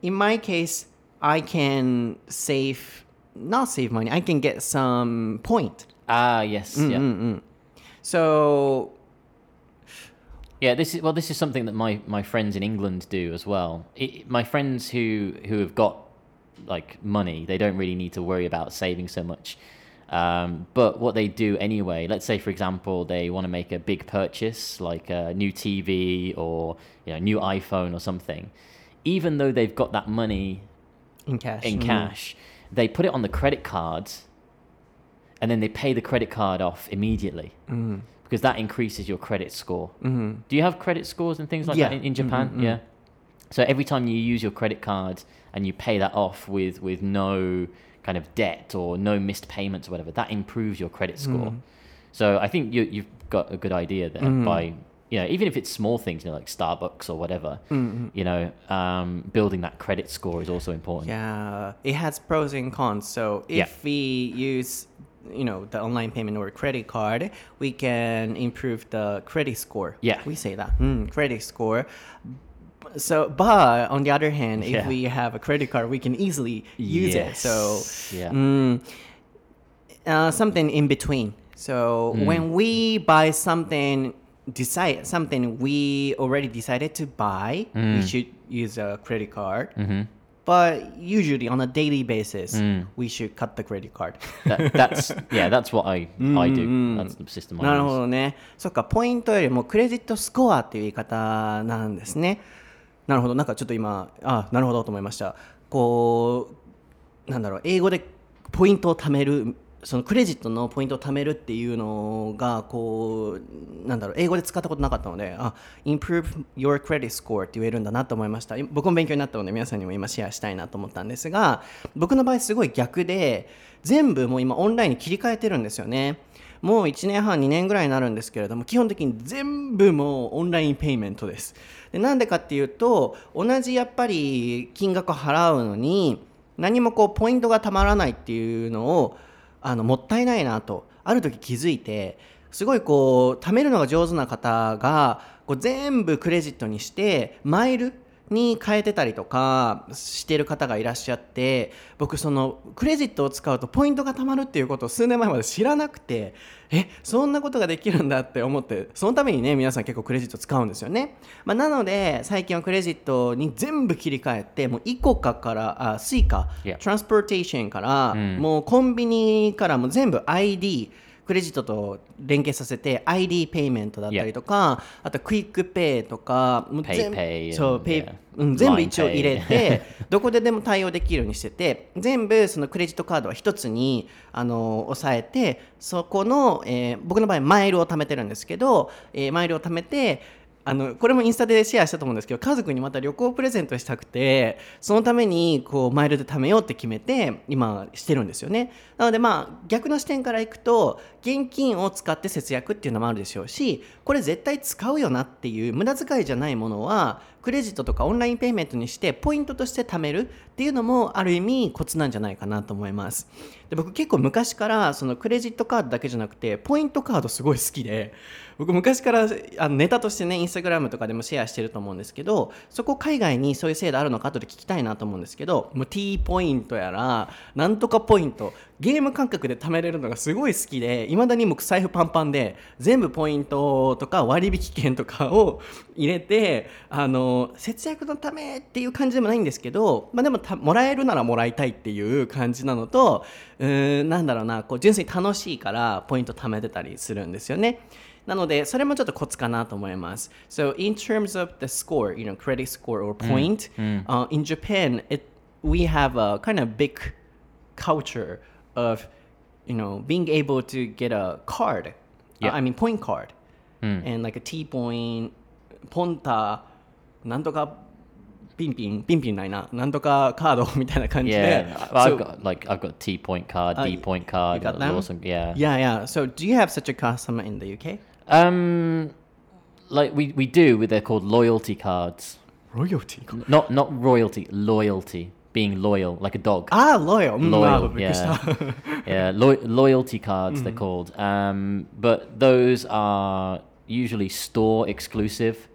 in my case i can save not save money i can get some point
Ah, yes. Yeah.
so
Yeah, this is well. This is something that my, my friends in England do as well. It, my friends who who have got like money, they don't really need to worry about saving so much. Um, but what they do anyway, let's say for example, they want to make a big purchase like a new TV or you know new iPhone or something. Even though they've got that money
in cash
in
Mm.
cash, they put it on the credit card, and then they pay the credit card off immediately
Mm.
because that increases your credit score. Do you have credit scores and things like
Yeah.
that in, in Japan? Yeah. So every time you use your credit card and you pay that off with with no kind of debt or no missed payments or whatever, that improves your credit score. So I think you you've got a good idea there by you know even if it's small things, you know like Starbucks or whatever, you know, um, building that credit score is also important.
Yeah, it has pros and cons. So if
Yeah.
we use, you know, the online payment or credit card, we can improve the credit score.
Yeah.
we say that mm, credit score So, but on the other hand, if
Yeah.
we have a credit card, we can easily use it. So,
Yes. yeah.
mm, uh, something in between. So when we buy something, decide something we already decided to buy, we should use a credit card. But usually on a daily basis, we should cut the credit card.
That, that's yeah, that's what I (laughs) I do. That's the system
な
I
るほ
use.
どね。そっか、ポイントよりもクレジットスコアっていう言い方なんですね。 なるほど、なんかちょっと今、あ、なるほどと思いました。こう、なんだろう、英語でポイントを貯める、そのクレジットのポイントを貯めるっていうのが、こう、なんだろう、英語で使ったことなかったので、あ、improve your credit score って言えるんだなと思いました。僕も勉強になったので、皆さんにも今シェアしたいなと思ったんですが、僕の場合すごい逆で、全部もう今オンラインに切り替えてるんですよね。もう1年半2年ぐらいになるんですけれども基本的に全部もうオンラインペイメントです。でなんでかっていうと同じやっぱり金額を払うのに何もこうポイントがたまらないっていうのをあのもったいないなとある時気づいてすごいこう貯めるのが上手な方がこう全部クレジットにしてマイルに変えてたりとかしてる方がいらっしゃって僕そのクレジットを使うとポイントが貯まるっていうことを数年前まで知らなくてえそんなことができるんだって思ってそのためにね皆さん結構クレジット使うんですよね、まあ、なので最近はクレジットに全部切り替えてもうイコカからあスイカ. transportation から、もうコンビニからも全部 ID クレジットと連携させて ID ペイメントだったりとか、あとクイックペイとかもう全部そうペイ.うん、全部一応入れて (laughs) どこででも対応できるようにしてて全部そのクレジットカードは一つにあの押さえてそこの、えー僕の場合マイルを貯めてるんですけど、えーマイルを貯めてあのこれもインスタでシェアしたと思うんですけど家族にまた旅行プレゼントしたくてそのためにこうマイルで貯めようって決めて今してるんですよね。なのでまあ逆の視点からいくと現金を使って節約っていうのもあるでしょうしこれ絶対使うよなっていう無駄遣いじゃないものはクレジットとかオンラインペイメントにしてポイントとして貯めるっていうのもある意味コツなんじゃないかなと思います。で僕結構昔からそのクレジットカードだけじゃなくてポイントカードすごい好きで僕昔からあのネタとしてねインスタグラムとかでもシェアしてると思うんですけどそこ海外にそういう制度あるのか後で聞きたいなと思うんですけどもう T ポイントやらなんとかポイントゲーム感覚で貯めれるのがすごい好きでいまだに僕財布パンパンで全部ポイントとか割引券とかを (laughs) 入れてあの節約のためっていう感じでもないんですけど、まあ、でももらえるならもらいたいっていう感じなのとうーんなんだろうなこう純粋に楽しいからポイント貯めてたりするんですよね。なので、それもちょっとコツかなと思います。So, in terms of the score, you know, credit score or point, uh, in Japan, it, we have a kind of big culture of, you know, being able to get a card. Uh, I mean, point card. And like a T point, ポンタ、なんとかピンピン、ピンピンないな、なんとかカードみたいな感じで。
Yeah, (laughs) I've
So-
got like I've got T point card,
Uh,
D point card,
got them?
awesome. Yeah.
Yeah, yeah. So, do you have such a customer in the UK?
Um, like we, we do, they're called loyalty cards.
Royalty.
Not not royalty, loyalty. Being loyal, like a dog.
Ah, loyal.
Loyal,
mm,
yeah. (laughs) yeah, lo- loyalty cards, mm. they're called. Um, but those are usually store exclusive.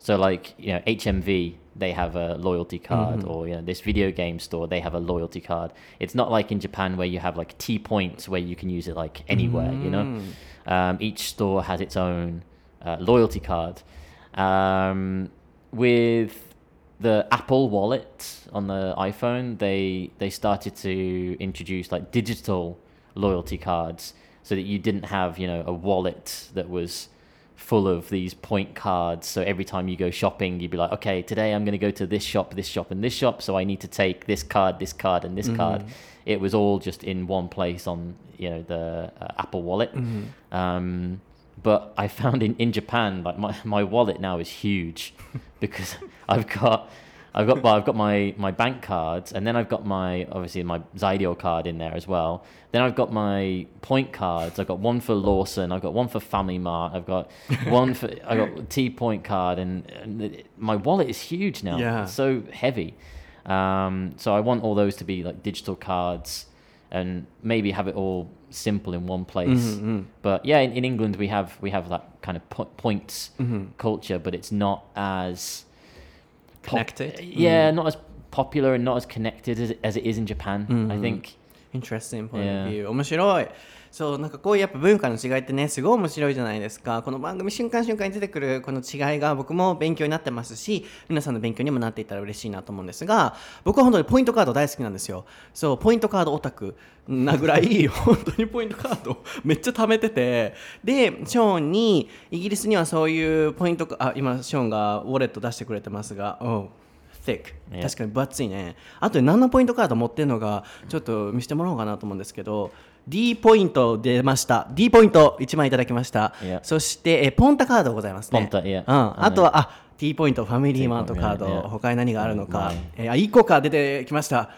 So, like, you know, HMV they have a loyalty card, or you know this video game store, they have a loyalty card. It's not like in Japan where you have like T points where you can use it like anywhere. You know, um, each store has its own uh, loyalty card. Um, with the Apple Wallet on the iPhone, they they started to introduce like digital loyalty cards, so that you didn't have you know a wallet that was full of these point cards. So every time you go shopping, you'd be like, okay, today I'm going to go to this shop, this shop, and this shop. So I need to take this card, this card, and this card. It was all just in one place on you know the uh, Apple Wallet. Um, but I found in, in Japan, like my, my wallet now is huge (laughs) because I've got I've got (laughs) well, I've got my, my bank cards and then I've got my obviously my Zydio card in there as well. Then I've got my point cards. I've got one for Lawson. I've got one for Family Mart. I've got (laughs) one for I got T Point card and, and it- my wallet is huge now.
Yeah.
It's so heavy. Um, so I want all those to be like digital cards and maybe have it all simple in one place. Mm-hmm, mm-hmm. But yeah, in, in England we have we have that kind of po- points mm-hmm. culture, but it's not as
connected.
Pop- yeah, mm. not as popular and not as connected as, as it is in Japan. Mm-hmm. I mm. think
interesting point yeah. of view. Almost, you know, what. そう、なんかこういうやっぱ文化の違いってね、すごい面白いじゃないですか。この番組瞬間瞬間に出てくるこの違いが僕も勉強になってますし、皆さんの勉強にもなっていったら嬉しいなと思うんですが、僕は本当にポイントカード大好きなんですよ。そう、ポイントカードオタクなぐらい、(laughs) 本当にポイントカードめっちゃ貯めてて、で、ショーンに、イギリスにはそういうポイントカあ、今、ショーンがウォレット出してくれてますが、oh, thick. 確かに分厚いねあとで何のポイントカード持ってるのがちょっと見せてもらおうかなと思うんですけど D ポイント出ました。D ポイント1枚いただきました、
Yeah.
そしてえポンタカードございますね。
ポンタ yeah
うん、あとはあ T ポイントファミリーマートカード。
Yeah.
他に何があるのか、
Mm,
えーあ1個か出てきました。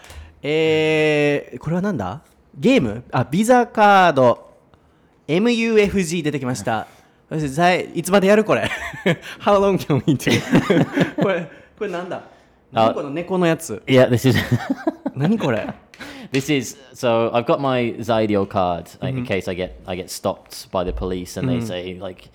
えー、これはなんだ？ゲーム？あビザカード。MUFG 出てきました。いいつまでやるこれ？(laughs) How long can we do? これこれなんだ？猫のやつ。
Yeah, this is (laughs)
何これ
this is so I've got my Zydio card like, in case I get I get stopped by the police and they say like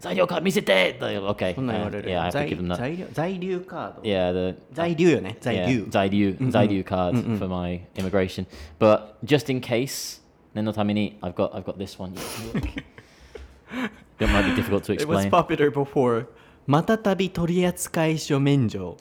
Zydio card 見せて They're like, okay
そんなん言わ
uh,
れる
yeah I have to
在
give them that
在留在留カード
yeah the
在留よね在
yeah,
留
Zaidu, Zaidu card for my immigration. But just in case, 念のために I've got I've got this one. Look. that might be difficult to
It was
explain.
popular before またたび取扱書免除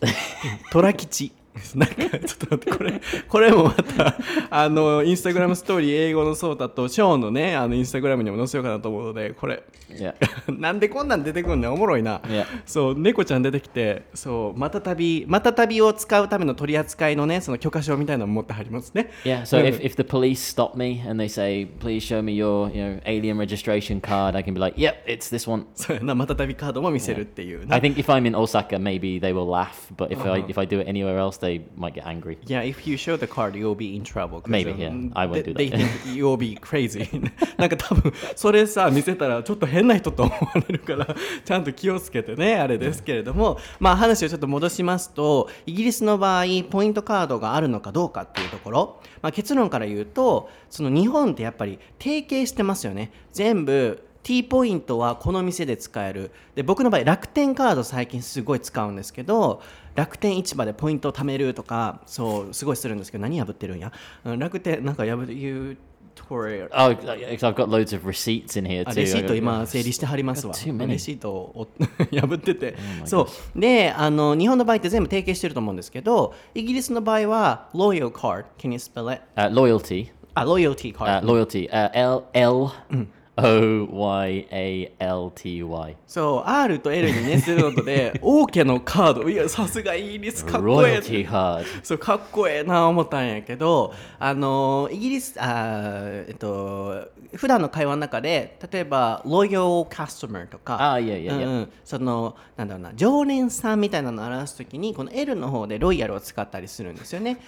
虎吉 (laughs) なんかちょっと待ってこれこれもまたあのインスタグラムストーリー英語のソータとショーンのねあのインスタグラムにも載せようかなと思うのでこれ
Yeah.
なんでこんなん出てくんねんおもろいな、
Yeah.
そう猫ちゃん出てきてそうまたたびまたたびを使うための取り扱いのねその許可証みたいなのも持ってはりますね
Yeah, so
うん
if, if the police stop me and they say, please show me your you know, alien registration card, I can be like, yep, it's this one.
そうやなまたたびカードも見せるっていうな
I think if I'm in Osaka, maybe they will laugh, but if I if I do it anywhere else, they might get angry.
Yeah, if you show the card, you'll be in trouble.
Maybe,
um,
yeah. I won't do that.
They think (laughs) you'll be crazy. (laughs) なんか多分それさ見せたらちょっと変な人と思われるから (laughs) ちゃんと気をつけてねあれですけれども、まあ話をちょっと戻しますとイギリスの場合ポイントカードがあるのかどうかっていうところ、まあ、結論から言うとその日本ってやっぱり提携してますよね全部 T ポイントはこの店で使えるで僕の場合楽天カード最近すごい使うんですけど楽天市場でポイントを貯めるとかそうすごいするんですけど何破ってるんや？うん楽天なんか破る tore
Oh, I've got loads of receipts in here
あ
too.
レシート今整理してはりますわ.レシートを (laughs) 破っててそうであの日本の場合って全部提携してると思うんですけどイギリスの場合は Loyal Card Can you spell it?
Uh, loyalty.
あ Loyalty Card、
Uh, loyalty. Uh, L L O Y A L T Y.
そう R と L にねするので (laughs) 王家のカードいやさすがイギリスかっこええ.そうかっこええな思ったんやけどあのイギリスあーえっと普段の会話の中で例えば loyal customer とか
あいやいやいや
うんうんそのなんだろうな常連さんみたいなのを表すときにこの L の方でロイヤルを使ったりするんですよね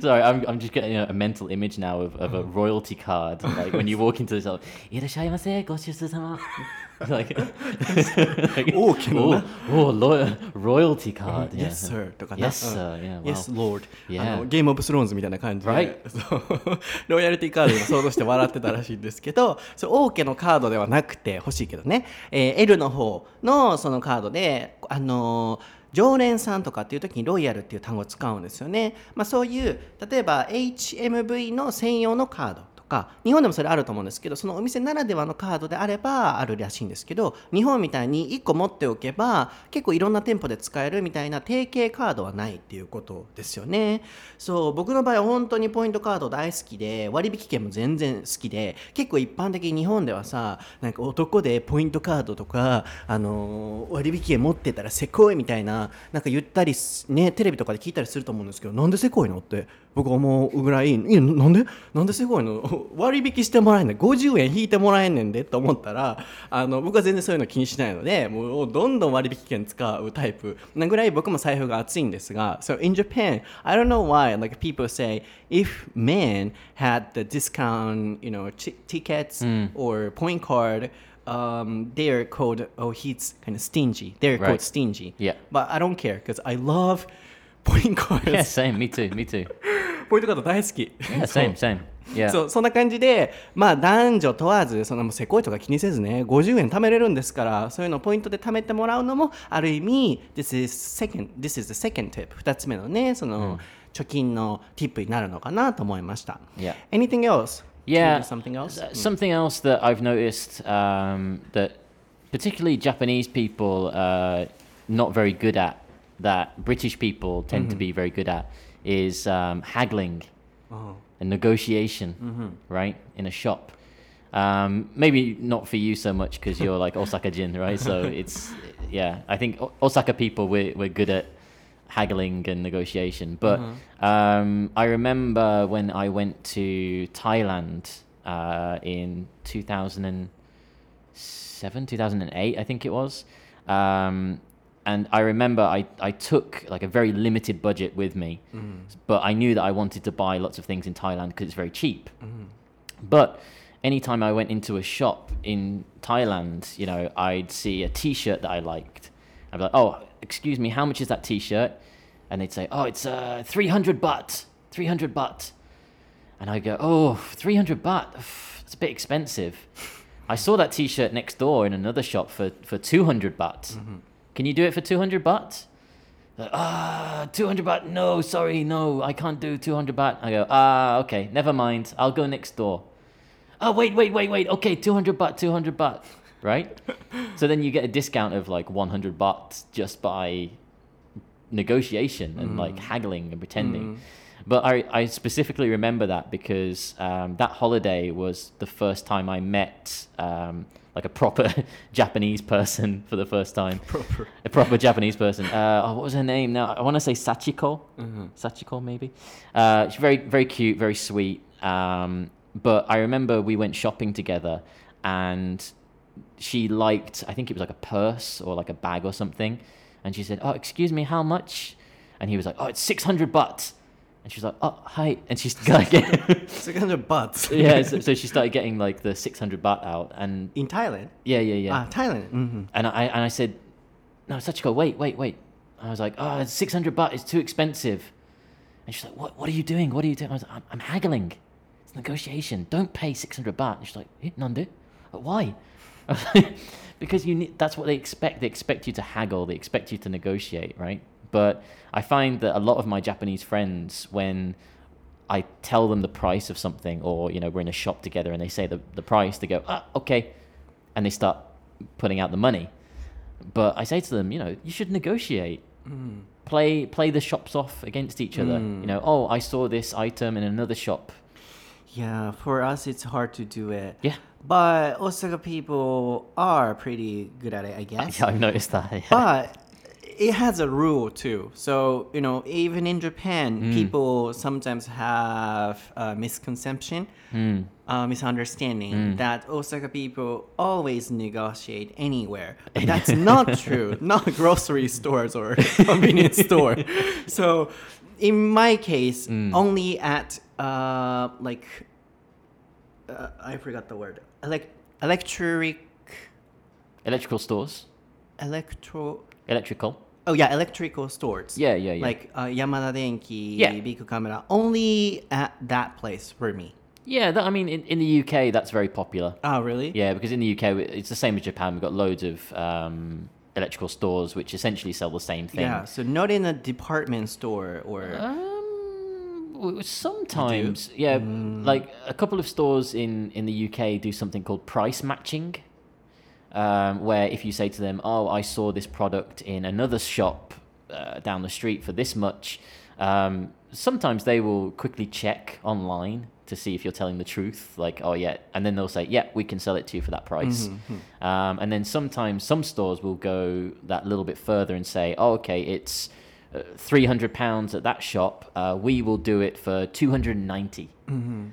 Sorry, I'm, I'm just getting a, a mental image now of, of a royalty card. Like when you walk into this, like, いらっしゃいませ、ご出世様. like, like
王家のな
oh, oh, loyal, royalty card.
Yes,
yeah.
sir とかな
Yes,
うん
sir. Yeah, wow.
Yes, Lord、
Yeah.
あのゲームオブスローンズみたいな感じで、
Right.
そうロイヤリティカードを想像して笑ってたらしいんですけどそう王家のカードではなくて欲しいけどね、えー L の方のそのカードであのー常連さんとかっていう時にロイヤルっていう単語を使うんですよね、まあ、そういう例えば HMV の専用のカード。か日本でもそれあると思うんですけどそのお店ならではのカードであればあるらしいんですけど日本みたいに1個持っておけば結構いろんな店舗で使えるみたいな提携カードはないっていうことですよね。そう僕の場合は本当にポイントカード大好きで割引券も全然好きで結構一般的に日本ではさなんか男でポイントカードとか、あのー割引券持ってたらせこいみたいななんか言ったりねテレビとかで聞いたりすると思うんですけどなんでせこいのって僕思うぐらいいやなんでなんですごいの割引してもらえんねん50円引いてもらえんねんでと思ったらあの僕は全然そういうの気にしないのでもうどんどん割引券使うタイプなぐらい僕も財布が厚いんですが So in Japan I don't know why like people say if men had the discount you know tickets or point card um, they're called oh he's kind of stingy they're called
Right.
stingy
Yeah.
but I don't care because I love point cards
Yeah, same. Me too. Me too.
ポイントカード大好き
Yeah, same, same. Yeah.
そうそんな感じで、まあ、男女問わずそんなもうせこいとか気にせずね50円貯めれるんですからそういうのをポイントで貯めてもらうのもある意味 This is second, this is the second tip 2つ目のねその、貯金のティップになるのかなと思いました、
Yeah.
Anything else?
Yeah.
Something else?
Uh, Something else that I've noticed um, that particularly Japanese people are not very good at, that British people tend to be very good at, is um, haggling
Oh.
and negotiation, right, in a shop. Um, maybe not for you so much because you're like Osaka Jin, right? So (laughs) it's, yeah, I think O- Osaka people, we're, we're good at haggling and negotiation. But um, I remember when I went to Thailand uh, in 2007, 2008, I think it was. Um, and I remember I, I took like a very limited budget with me, mm-hmm. but I knew that I wanted to buy lots of things in Thailand because it's very cheap. Mm-hmm. But anytime I went into a shop in Thailand, you know, I'd see a T-shirt that I liked. I'd be like, "Oh, excuse me, how much is that T-shirt?" And they'd say, "Oh, it's uh, 300 baht, 300 baht." And I go, "Oh, 300 baht, it's a bit expensive." I saw that T-shirt next door in another shop for for 200 baht. Mm-hmm. Can you do it for 200 baht? Like, ah, 200 baht. No, sorry, no, I can't do 200 baht. I go, ah, okay, never mind. I'll go next door. Oh, wait, wait, wait, wait. Okay, 200 baht, 200 baht. Right? (laughs) so then you get a discount of like 100 baht just by negotiation and like haggling and pretending. But I, I specifically remember that because um, that holiday was the first time I met um, like a proper (laughs) Japanese person for the first time.
Proper.
A proper Japanese person. Uh, oh, what was her name now? I want to say Sachiko. Sachiko, maybe. Uh, she's very, very cute, very sweet. Um, but I remember we went shopping together and she liked, I think it was like a purse or like a bag or something. And she said, Oh, excuse me, how much? and he was like, "Oh, it's 600 baht," and she's like, "Oh, hi," and she's (laughs) (laughs) like, getting-
600 bucks (laughs)
yeah, so, so she started getting like the 600 baht out, and
in Thailand
yeah, yeah, yeah.
ah Thailand うん、
And I and I said, no, Sachiko, wait, wait, wait. I was like, oh, 600 baht. is too expensive. And she's like, what, what are you doing? What are you doing? I was like, I'm, I'm haggling. It's negotiation. Don't pay 600 baht. And she's like, eh, nande? Like, why? Like, because you need, that's what they expect. They expect you to haggle. They expect you to negotiate, right? But I find that a lot of my Japanese friends, when I tell them the price of something, or you know, we're in a shop together and they say the, the price, they go, ah, okay, and they start putting out the money. But I say to them, you know, you should negotiate. Play play the shops off against each other. You know, oh, I saw this item in another shop.
Yeah, for us it's hard to do it.
Yeah.
But Osaka people are pretty good at it, I guess. (laughs)
Yeah, I've noticed that. yeah.
But it has a rule too. So, you know, even in Japan,
Hmm.
people sometimes have a misconception, uh, misunderstanding that Osaka people always negotiate anywhere. (laughs) That's not true. Not grocery stores or convenience (laughs) store. So, in my case,
Hmm.
only at uh, like uh, I forgot the word. Elec- electric,
Electrical stores,
electro.
electrical.
Oh yeah, electrical stores.
Yeah, yeah, yeah.
Like uh, Yamada Denki,
Yeah.
Big Camera. Only at that place for me.
Yeah, that, I mean, in, in the UK, that's very popular.
Oh really?
Yeah, because in the UK, it's the same as Japan. We've got loads of um, electrical stores which essentially sell the same thing.
Yeah. So not in a department store or.
Um, sometimes, yeah. Like a couple of stores in in the UK do something called price matching, um, where if you say to them, "Oh, I saw this product in another shop uh, down the street for this much," um, sometimes they will quickly check online to see if you're telling the truth. Like, "Oh yeah," and then they'll say, "Yeah, we can sell it to you for that price." Um, and then sometimes some stores will go that little bit further and say, "Oh, okay, it's." Uh, 300 pounds at that shop uh, we will do it for 290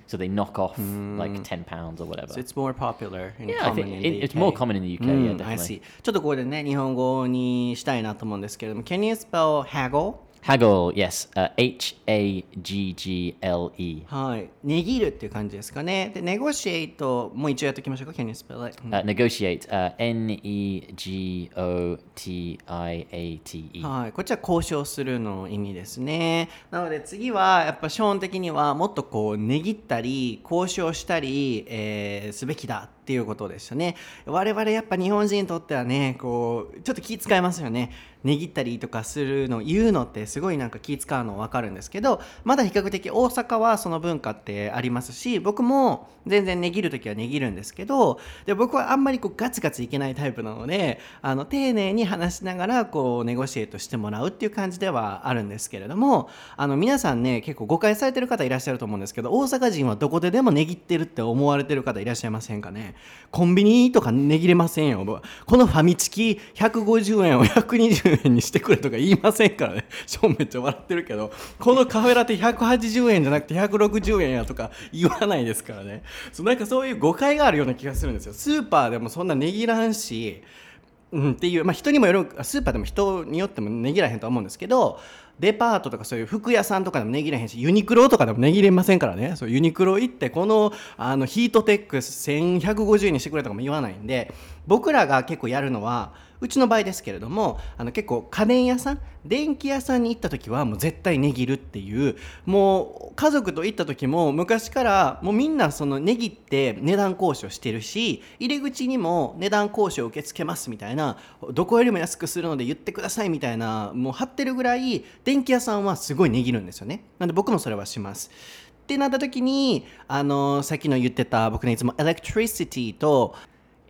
so they knock off like 10 pounds or whatever
So it's more popular. And
yeah i
common
think
in
it,
the
it's
UK.
more common in the uk
う
yeah
ん I
definitely
see. ちょっとここでね、日本語にしたいなと思うんですけれども、Can you spell haggle?
Haggle yes uh, h-a-g-g-l-e
はい。値切るっていう感じですかね。で、negotiate もう一応やっておきましょうか。Can you spell it? うん
uh, negotiate uh, n-e-g-o-t-i-a-t-e
はい、こっちは交渉するの意味ですね。なので次はやっぱショーン的にはもっとこう値切ったり交渉したり、えーすべきだていうことでしたね。我々やっぱ日本人にとってはね、こうちょっと気使いますよね。値切ったりとかするの言うのってすごいなんか気使うの分かるんですけどまだ比較的大阪はその文化ってありますし僕も全然値切る時は値切るんですけどで僕はあんまりこうガツガツいけないタイプなのであの丁寧に話しながらこうネゴシエートしてもらうっていう感じではあるんですけれどもあの皆さんね結構誤解されてる方いらっしゃると思うんですけど大阪人はどこででも値切ってるって思われてる方いらっしゃいませんかね？コンビニとか値切れませんよ。このファミチキ150円を (laughs) 120円にしてくれとか言いませんからね。ショーンめっちゃ笑ってるけど。このカフェラテ180円じゃなくて160円やとか言わないですからね。そうなんかそういう誤解があるような気がするんですよ。スーパーでもそんな値切らんしうん、っていう、まあ、人にもよるスーパーでも人によっても値切らへんとは思うんですけどデパートとかそういう服屋さんとかでも値切れへんしユニクロとかでも値切れませんからね。そうユニクロ行ってこのあのヒートテック1150円にしてくれとかも言わないんで僕らが結構やるのはうちの場合ですけれどもあの結構家電屋さん電気屋さんに行った時はもう絶対値切るっていうもう家族と行った時も昔からもうみんなその値切って値段交渉してるし入り口にも値段交渉受け付けますみたいなどこよりも安くするので言ってくださいみたいなもう貼ってるぐらい電気屋さんはすごい値切るんですよね。なんで僕もそれはします。ってなった時にあのさっきの言ってた僕ねいつも electricity と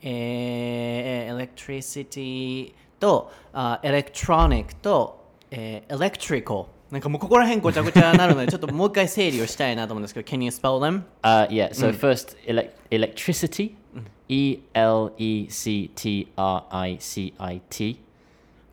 えー、 electricity とあ electronic と、えー、 electricalなんかもうここら辺ごちゃごちゃになるのでちょっともう一回整理をしたいなと思うんですけど Can you spell them?
Uh, yeah. So first, elec- electricity, E L E C T R I C I T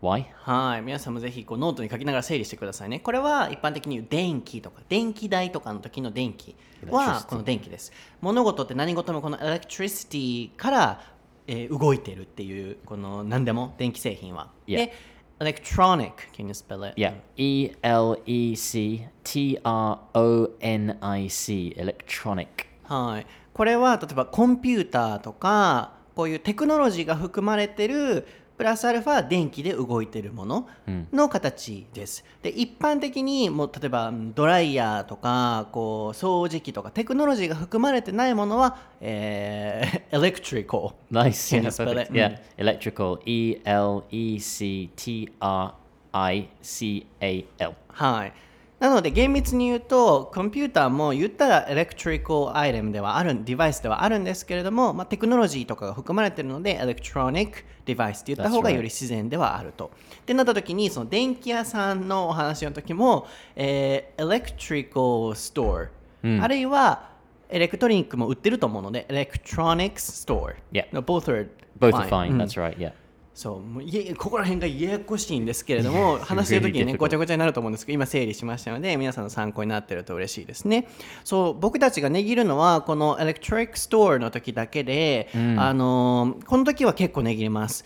Y.
はい皆さんもぜひこうノートに書きながら整理してくださいねこれは一般的に言う電気とか電気代とかの時の電気は
Electricity
この電気です物事って何事もこの electricity から、えー動いてるっていうこの何でも電気製品は、
Yeah.
で electronic can you spell it?
Yeah. E L E C T R O N I C. Electronic.
はい、これは例えばコンピューターとかこういうテクノロジーが含まれてるプラスアルファ電気で動いてるものの形です。で一般的にもう例えばうんドライヤーとかこう掃除機とかテクノロジーが含まれてないものは、えー、(laughs) electrical
Nice. Yeah, perfect. Yeah. Electrical. E L E C T R I C A L.
はい。なので厳密に言うとコンピューターも言ったら electrical item ではあるデバイスではあるんですけれども、まあ、テクノロジーとかが含まれているので electronic device って言った方が.より自然ではあると。ってなった時にその電気屋さんのお話の時も、えー、 electrical store、あるいは electric も売ってると思うので electronic store。
Yeah.
No, both are
Both are
fine.
fine. That's right. Yeah.
そうもうここら辺がややこしいんですけれども話してる時にね.ごちゃごちゃになると思うんですけど今整理しましたので皆さんの参考になってると嬉しいですねそう僕たちが値切るのはこの electric store の時だけで、あのーこの時は結構値切ります.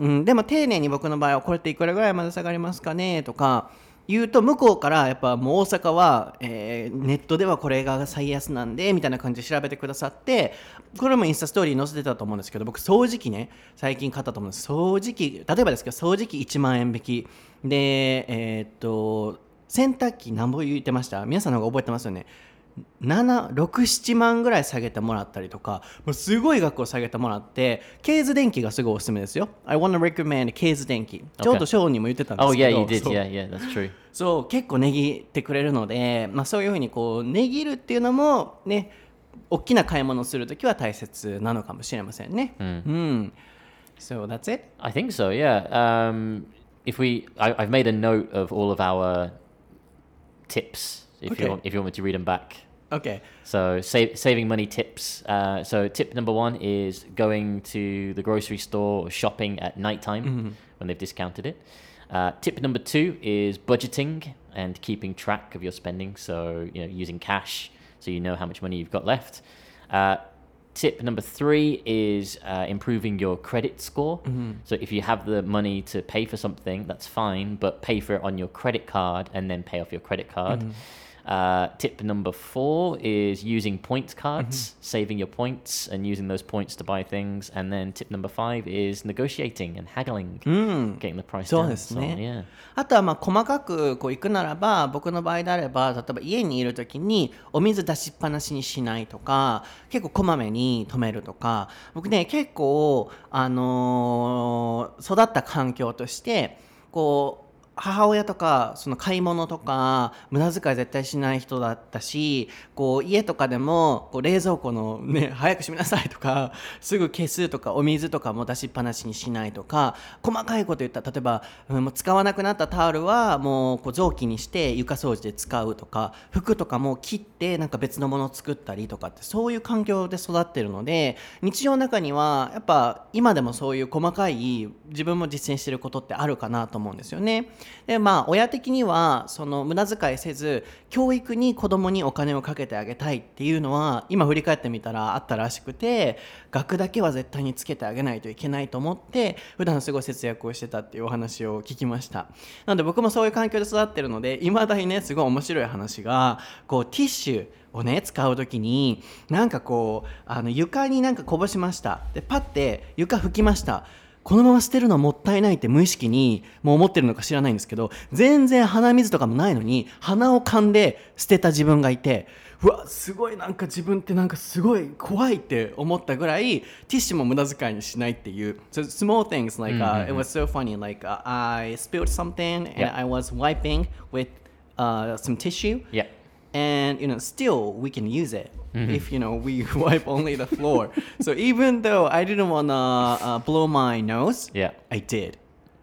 うん、でも丁寧に僕の場合はこれっていくらぐらいまで下がりますかねとか言うと向こうからやっぱもう大阪は、えーネットではこれが最安なんでみたいな感じで調べてくださってこれもインスタストーリー載せてたと思うんですけど僕掃除機ね最近買ったと思うんです。掃除機例えばですけど掃除機1万円引き。でえーっと洗濯機なんぼ言ってました？皆さんの方が覚えてますよね？67万ぐらい下げてもらったりとかもうすごい額を下げてもらってケーズ電気がすごいおすすめですよ I wanna recommend ケーズ電気ちょうどショーにも言ってたんです
Oh
け
yeah,
ど
you did.
そう
Yeah, yeah. That's true.
そう結構値切ってくれるので、まあ、そういうふうにこう値切るっていうのもね大きな買い物をするときは大切なのかもしれませんね。うん。So that's it?
I think so. Yeah. Um, if we, I, I've made a note of all of our tips. If
Okay.
you want, if you want me to read them back.
Okay.
So save, saving money tips. Uh, so tip number one is going to the grocery store or shopping at nighttime when they've discounted it. Uh, tip number two is budgeting and keeping track of your spending. So you know using cash so you know how much money you've got left. Uh, tip number three is uh, improving your credit score. So if you have the money to pay for something, that's fine, but pay for it on your credit card and then pay off your credit card. Uh, tip number four is using points cards, saving your points and using those points to buy things. And then tip number five is negotiating and haggling, getting the price
そう.です
So。
あとはまあ細かくこう行くならば僕の場合であれば例えば家にいる時にお水出しっぱなしにしないとか結構こまめに止めるとか僕ね結構あのー育った環境としてこう母親とかその買い物とか無駄遣い絶対しない人だったしこう家とかでもこう冷蔵庫のね早く閉めなさいとかすぐ消すとかお水とかも出しっぱなしにしないとか細かいこと言ったら例えば、うんもう使わなくなったタオルはもうこう雑巾にして床掃除で使うとか服とかも切ってなんか別のものを作ったりとかってそういう環境で育ってるので日常の中にはやっぱ今でもそういう細かい自分も実践してることってあるかなと思うんですよね。でまあ親的にはその無駄遣いせず教育に子供にお金をかけてあげたいっていうのは今振り返ってみたらあったらしくて学だけは絶対につけてあげないといけないと思って普段すごい節約をしてたっていうお話を聞きました。なので僕もそういう環境で育ってるのでいまだにねすごい面白い話がこうティッシュをね使う時になんかこうあの床になんかこぼしました。でパッて床拭きました。このまま捨てるのもったいないって無意識にもう思ってるのか知らないんですけど全然鼻水とかもないのに鼻を噛んで捨てた自分がいてうわすごいなんか自分ってなんかすごい怖いって思ったぐらいティッシュも無駄遣いにしないっていう so small things like、uh, it was so funny like、uh, I spilled something and. I was wiping with、uh, some tissue
Yeah.
And you know still we can use it if you know we (laughs) wipe only the floor so even though i didn't want to uh, blow my nose
Yeah.
i did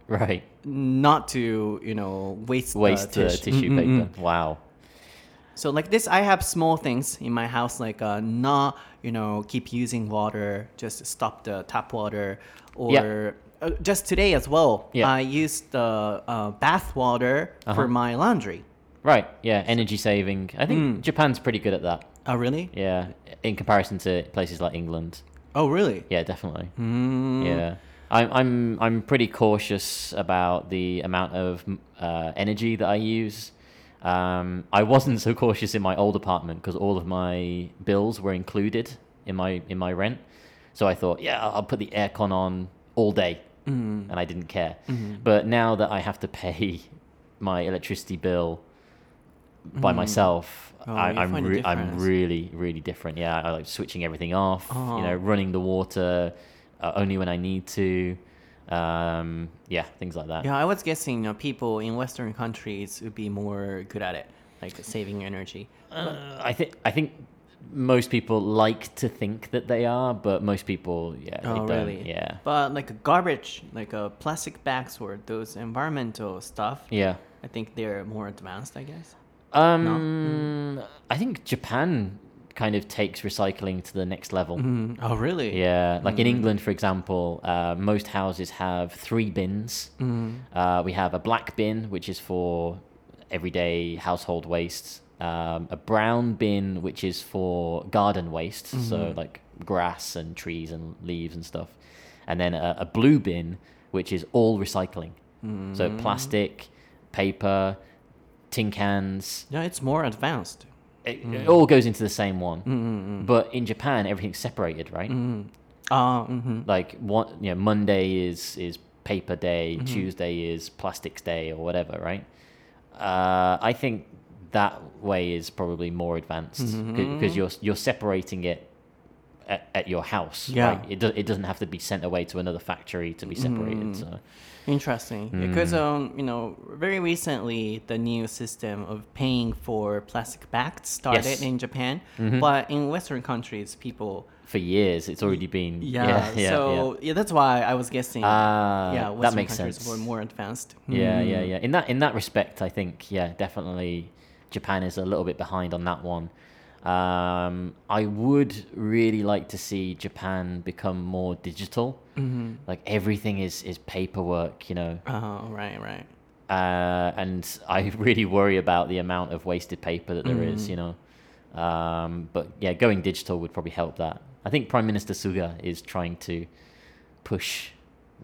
Right.
not to you know waste,
Waste
the
the
tissue. Mm-mm-mm.
paper. Wow.
so like this i have small things in my house like uh, not you know keep using water just stop the tap water or
Yeah.
uh, just today as well
Yeah.
i used the uh, bath water for
Uh-huh.
my laundry
Right. Yeah. Energy saving. I think Japan's pretty good at that.
oh really
Yeah. In comparison to places like England.
oh really
Yeah, definitely.
Mm.
Yeah. I'm I'm I'm pretty cautious about the amount of uh, energy that I use. Um, I wasn't so cautious in my old apartment because all of my bills were included in my in my rent. So I thought, yeah, I'll put the aircon on all day,
Mm.
and I didn't care.
Mm-hmm.
But now that I have to (laughs) pay my electricity bill by myself,
Oh,
I, I'm, re- I'm really really different. Yeah, I like switching everything off.
Oh.
You know, running the water uh, only when I need to. Um, yeah, things like that.
Yeah, I was guessing you know, people in Western countries would be more good at it, like saving energy.
Uh, I think I think most people like to think that they are, but most people, yeah, they
Oh,
don't.
really?
Yeah,
But like garbage, like uh, plastic bags or those environmental stuff,
yeah.
I think they're more advanced, I guess.
Um, I think Japan kind of takes recycling to the next level.
Mm. Oh, really?
Yeah, like in England, for example, uh, most houses have three bins.
Mm.
Uh, we have a black bin, which is for everyday household wastes. Um, a brown bin, which is for garden waste, so like grass and trees and leaves and stuff. And then a, a blue bin, which is all recycling. So plastic, paper, tin cans,
Yeah, it's more advanced.
it, it mm. all goes into the same one. Mm, mm, but in Japan, everything's separated, right?
Ah, mm-hmm.
like what you know monday is is paper day mm-hmm. tuesday is plastics day or whatever right uh, i think that way is probably more advanced mm-hmm. because you're you're separating it at, at your house
Yeah.
right? it, do, it doesn't have to be sent away to another factory to be separated so
Interesting. Because um, you know, very recently the new system of paying for plastic bags started
Yes.
in Japan, but in Western countries, people
for years it's already been
yeah.
yeah yeah,
so yeah. that's why I was guessing.
Ah,
yeah,
that makes
countries
sense.
were more advanced.
Yeah,
Mm.
yeah, yeah. In that in that respect, I think yeah, definitely Japan is a little bit behind on that one. Um, I would really like to see Japan become more digital.
Mm-hmm.
Like everything is is paperwork, you know.
Oh, right, right.
Uh, and I really worry about the amount of wasted paper that there is,
Mm.
you know. Um, but yeah, going digital would probably help that. I think Prime Minister Suga is trying to push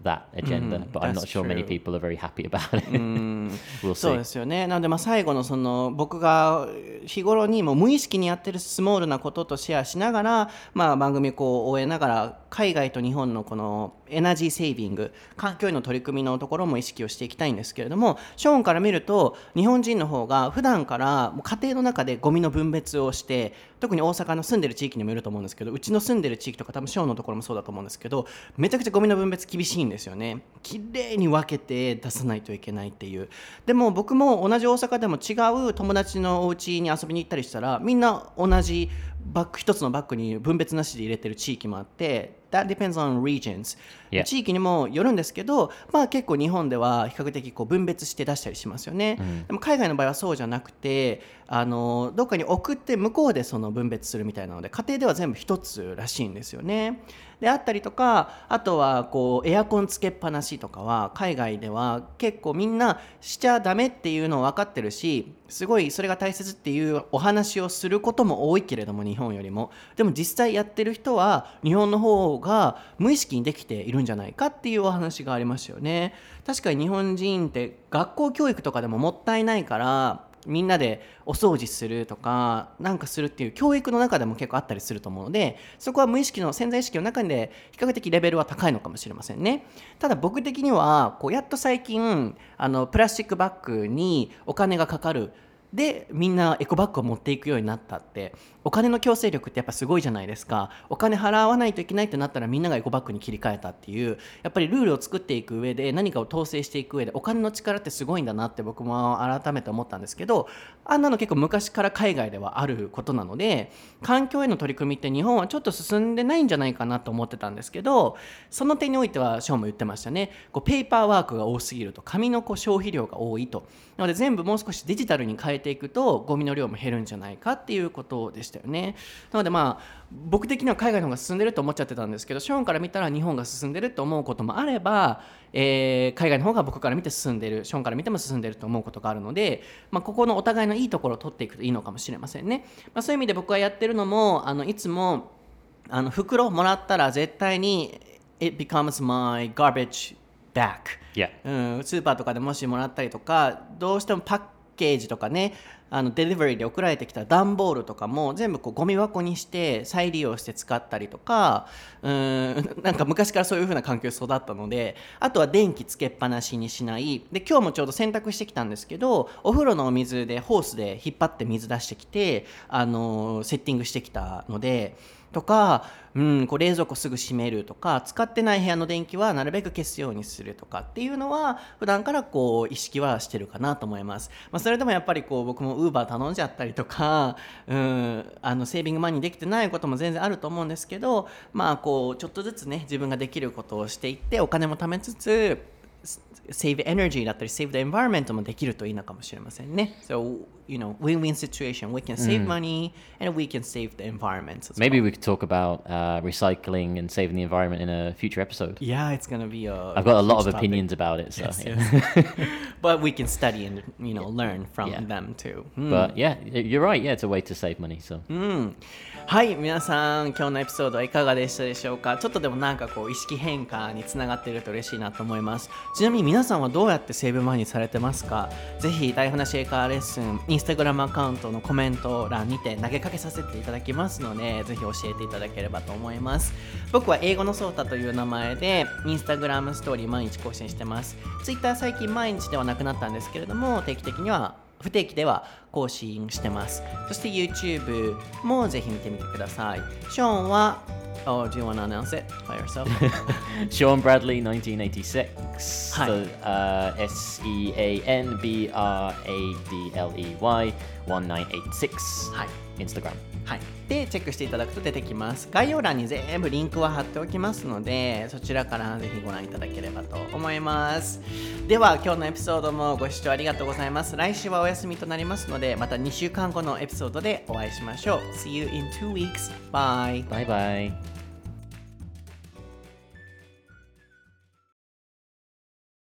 that agenda,
Mhm,
but I'm not sure many
true.
people are very happy about it.
うん
we'll
そう
see.
ですよね。なのでまあ最後のその僕が日頃にも無意識にやってるスモールなこととシェアしながら、まあ、番組をこう終えながら海外と日本のこのエナジーセービング環境への取り組みのところも意識をしていきたいんですけれどもショーンから見ると日本人の方が普段から家庭の中でゴミの分別をして特に大阪の住んでる地域にもよると思うんですけどうちの住んでる地域とか多分ショーンのところもそうだと思うんですけどめちゃくちゃゴミの分別厳しいんですよね。きれいに分けて出さないといけないっていう。でも僕も同じ大阪でも違う友達のお家に遊びに行ったりしたらみんな同じバッグ一つのバッグに分別なしで入れてる地域もあって That depends on regions. 地域にもよるんですけど、まあ、結構日本では比較的こう分別して出したりしますよね、でも海外の場合はそうじゃなくてあのどっかに送って向こうでその分別するみたいなので家庭では全部一つらしいんですよね。であったりとかあとはこうエアコンつけっぱなしとかは海外では結構みんなしちゃダメっていうの分かってるしすごいそれが大切っていうお話をすることも多いけれども日本よりも。でも実際やってる人は日本の方が無意識にできているんじゃないかっていうお話がありましたよね。確かに日本人って学校教育とかでももったいないからみんなでお掃除するとかなんかするっていう教育の中でも結構あったりすると思うのでそこは無意識の潜在意識の中で比較的レベルは高いのかもしれませんね。ただ僕的にはこうやっと最近あのプラスチックバッグにお金がかかるでみんなエコバッグを持っていくようになったって。お金の強制力ってやっぱすごいじゃないですか。お金払わないといけないってなったらみんながエコバッグに切り替えたっていうやっぱりルールを作っていく上で何かを統制していく上でお金の力ってすごいんだなって僕も改めて思ったんですけどあんなの結構昔から海外ではあることなので環境への取り組みって日本はちょっと進んでないんじゃないかなと思ってたんですけどその点においてはショーも言ってましたね。こうペーパーワークが多すぎると紙のこう消費量が多いと。なので全部もう少しデジタルに変えていくとゴミの量も減るんじゃないかっていうことでしたよね。なのでまあ僕的には海外の方が進んでると思っちゃってたんですけどショーンから見たら日本が進んでると思うこともあれば、えー海外の方が僕から見て進んでる。ショーンから見ても進んでると思うことがあるので、まあ、ここのお互いのいいところを取っていくといいのかもしれませんね、まあ、そういう意味で僕がやってるのもあのいつもあの袋もらったら絶対に it becomes my garbage bag
Yeah.
うん、スーパーとかでもしもらったりとかどうしてもパッケージとかねあのデリバリーで送られてきた段ボールとかも全部こうゴミ箱にして再利用して使ったりとかうん (laughs) なんか昔からそういう風な環境で育ったのであとは電気つけっぱなしにしないで今日もちょうど洗濯してきたんですけどお風呂のお水でホースで引っ張って水出してきてあのセッティングしてきたので。とか、うん、こう冷蔵庫すぐ閉めるとか使ってない部屋の電気はなるべく消すようにするとかっていうのは普段からこう意識はしてるかなと思います、まあ、それでもやっぱりこう僕もウーバー頼んじゃったりとか、うん、あのセービングマニーできてないことも全然あると思うんですけどまあこうちょっとずつね自分ができることをしていってお金も貯めつつ save energy だったり save the environment もできるといいのかもしれませんね。So, you know, win-win situation. We can save money and we can save the environment. as
Maybe
well.
we could talk about uh, recycling and saving the environment in a future episode.
Yeah, it's gonna be a.
I've got a lot
huge
of
topic.
opinions about it, so
Yes,
yeah.
yes. (laughs) but we can study and you know learn from
Yeah.
them too. Hmm.
But yeah, y- you're right. Yeah, it's a way to save money. So
うん、はい皆さん今日のエピソードはいかがでしたでしょうかちょっとでもなんかこう意識変化につながっていると嬉しいなと思いますちなみに皆さんはどうやってセーブマニーされてますかぜひ台話英会話レッスンイン スタグラムアカウントのコメント欄にて投げかけさせていただきますのでぜひ教えていただければと思います僕は英語のソータという名前でインスタグラムストーリー毎日更新してますツイッター最近毎日ではなくなったんですけれども定期的には不定期では更新してます。そして YouTube もぜひ見てみてください。ショーンは、Oh, do you want to announce it by yourself? (laughs)
Sean Bradley, 1986.
Hi.
So uh, S E A N B R A D L E Y 1986.
はい。
Instagram.
はい。で、チェックしていただくと出てきます。概要欄に全部リンクは貼っておきますので、そちらからぜひご覧いただければと思います。では、今日のエピソードもご視聴ありがとうございます。来週はお休みとなりますので、また2週間後のエピソードでお会いしましょう。See you in two weeks. Bye.
Bye bye.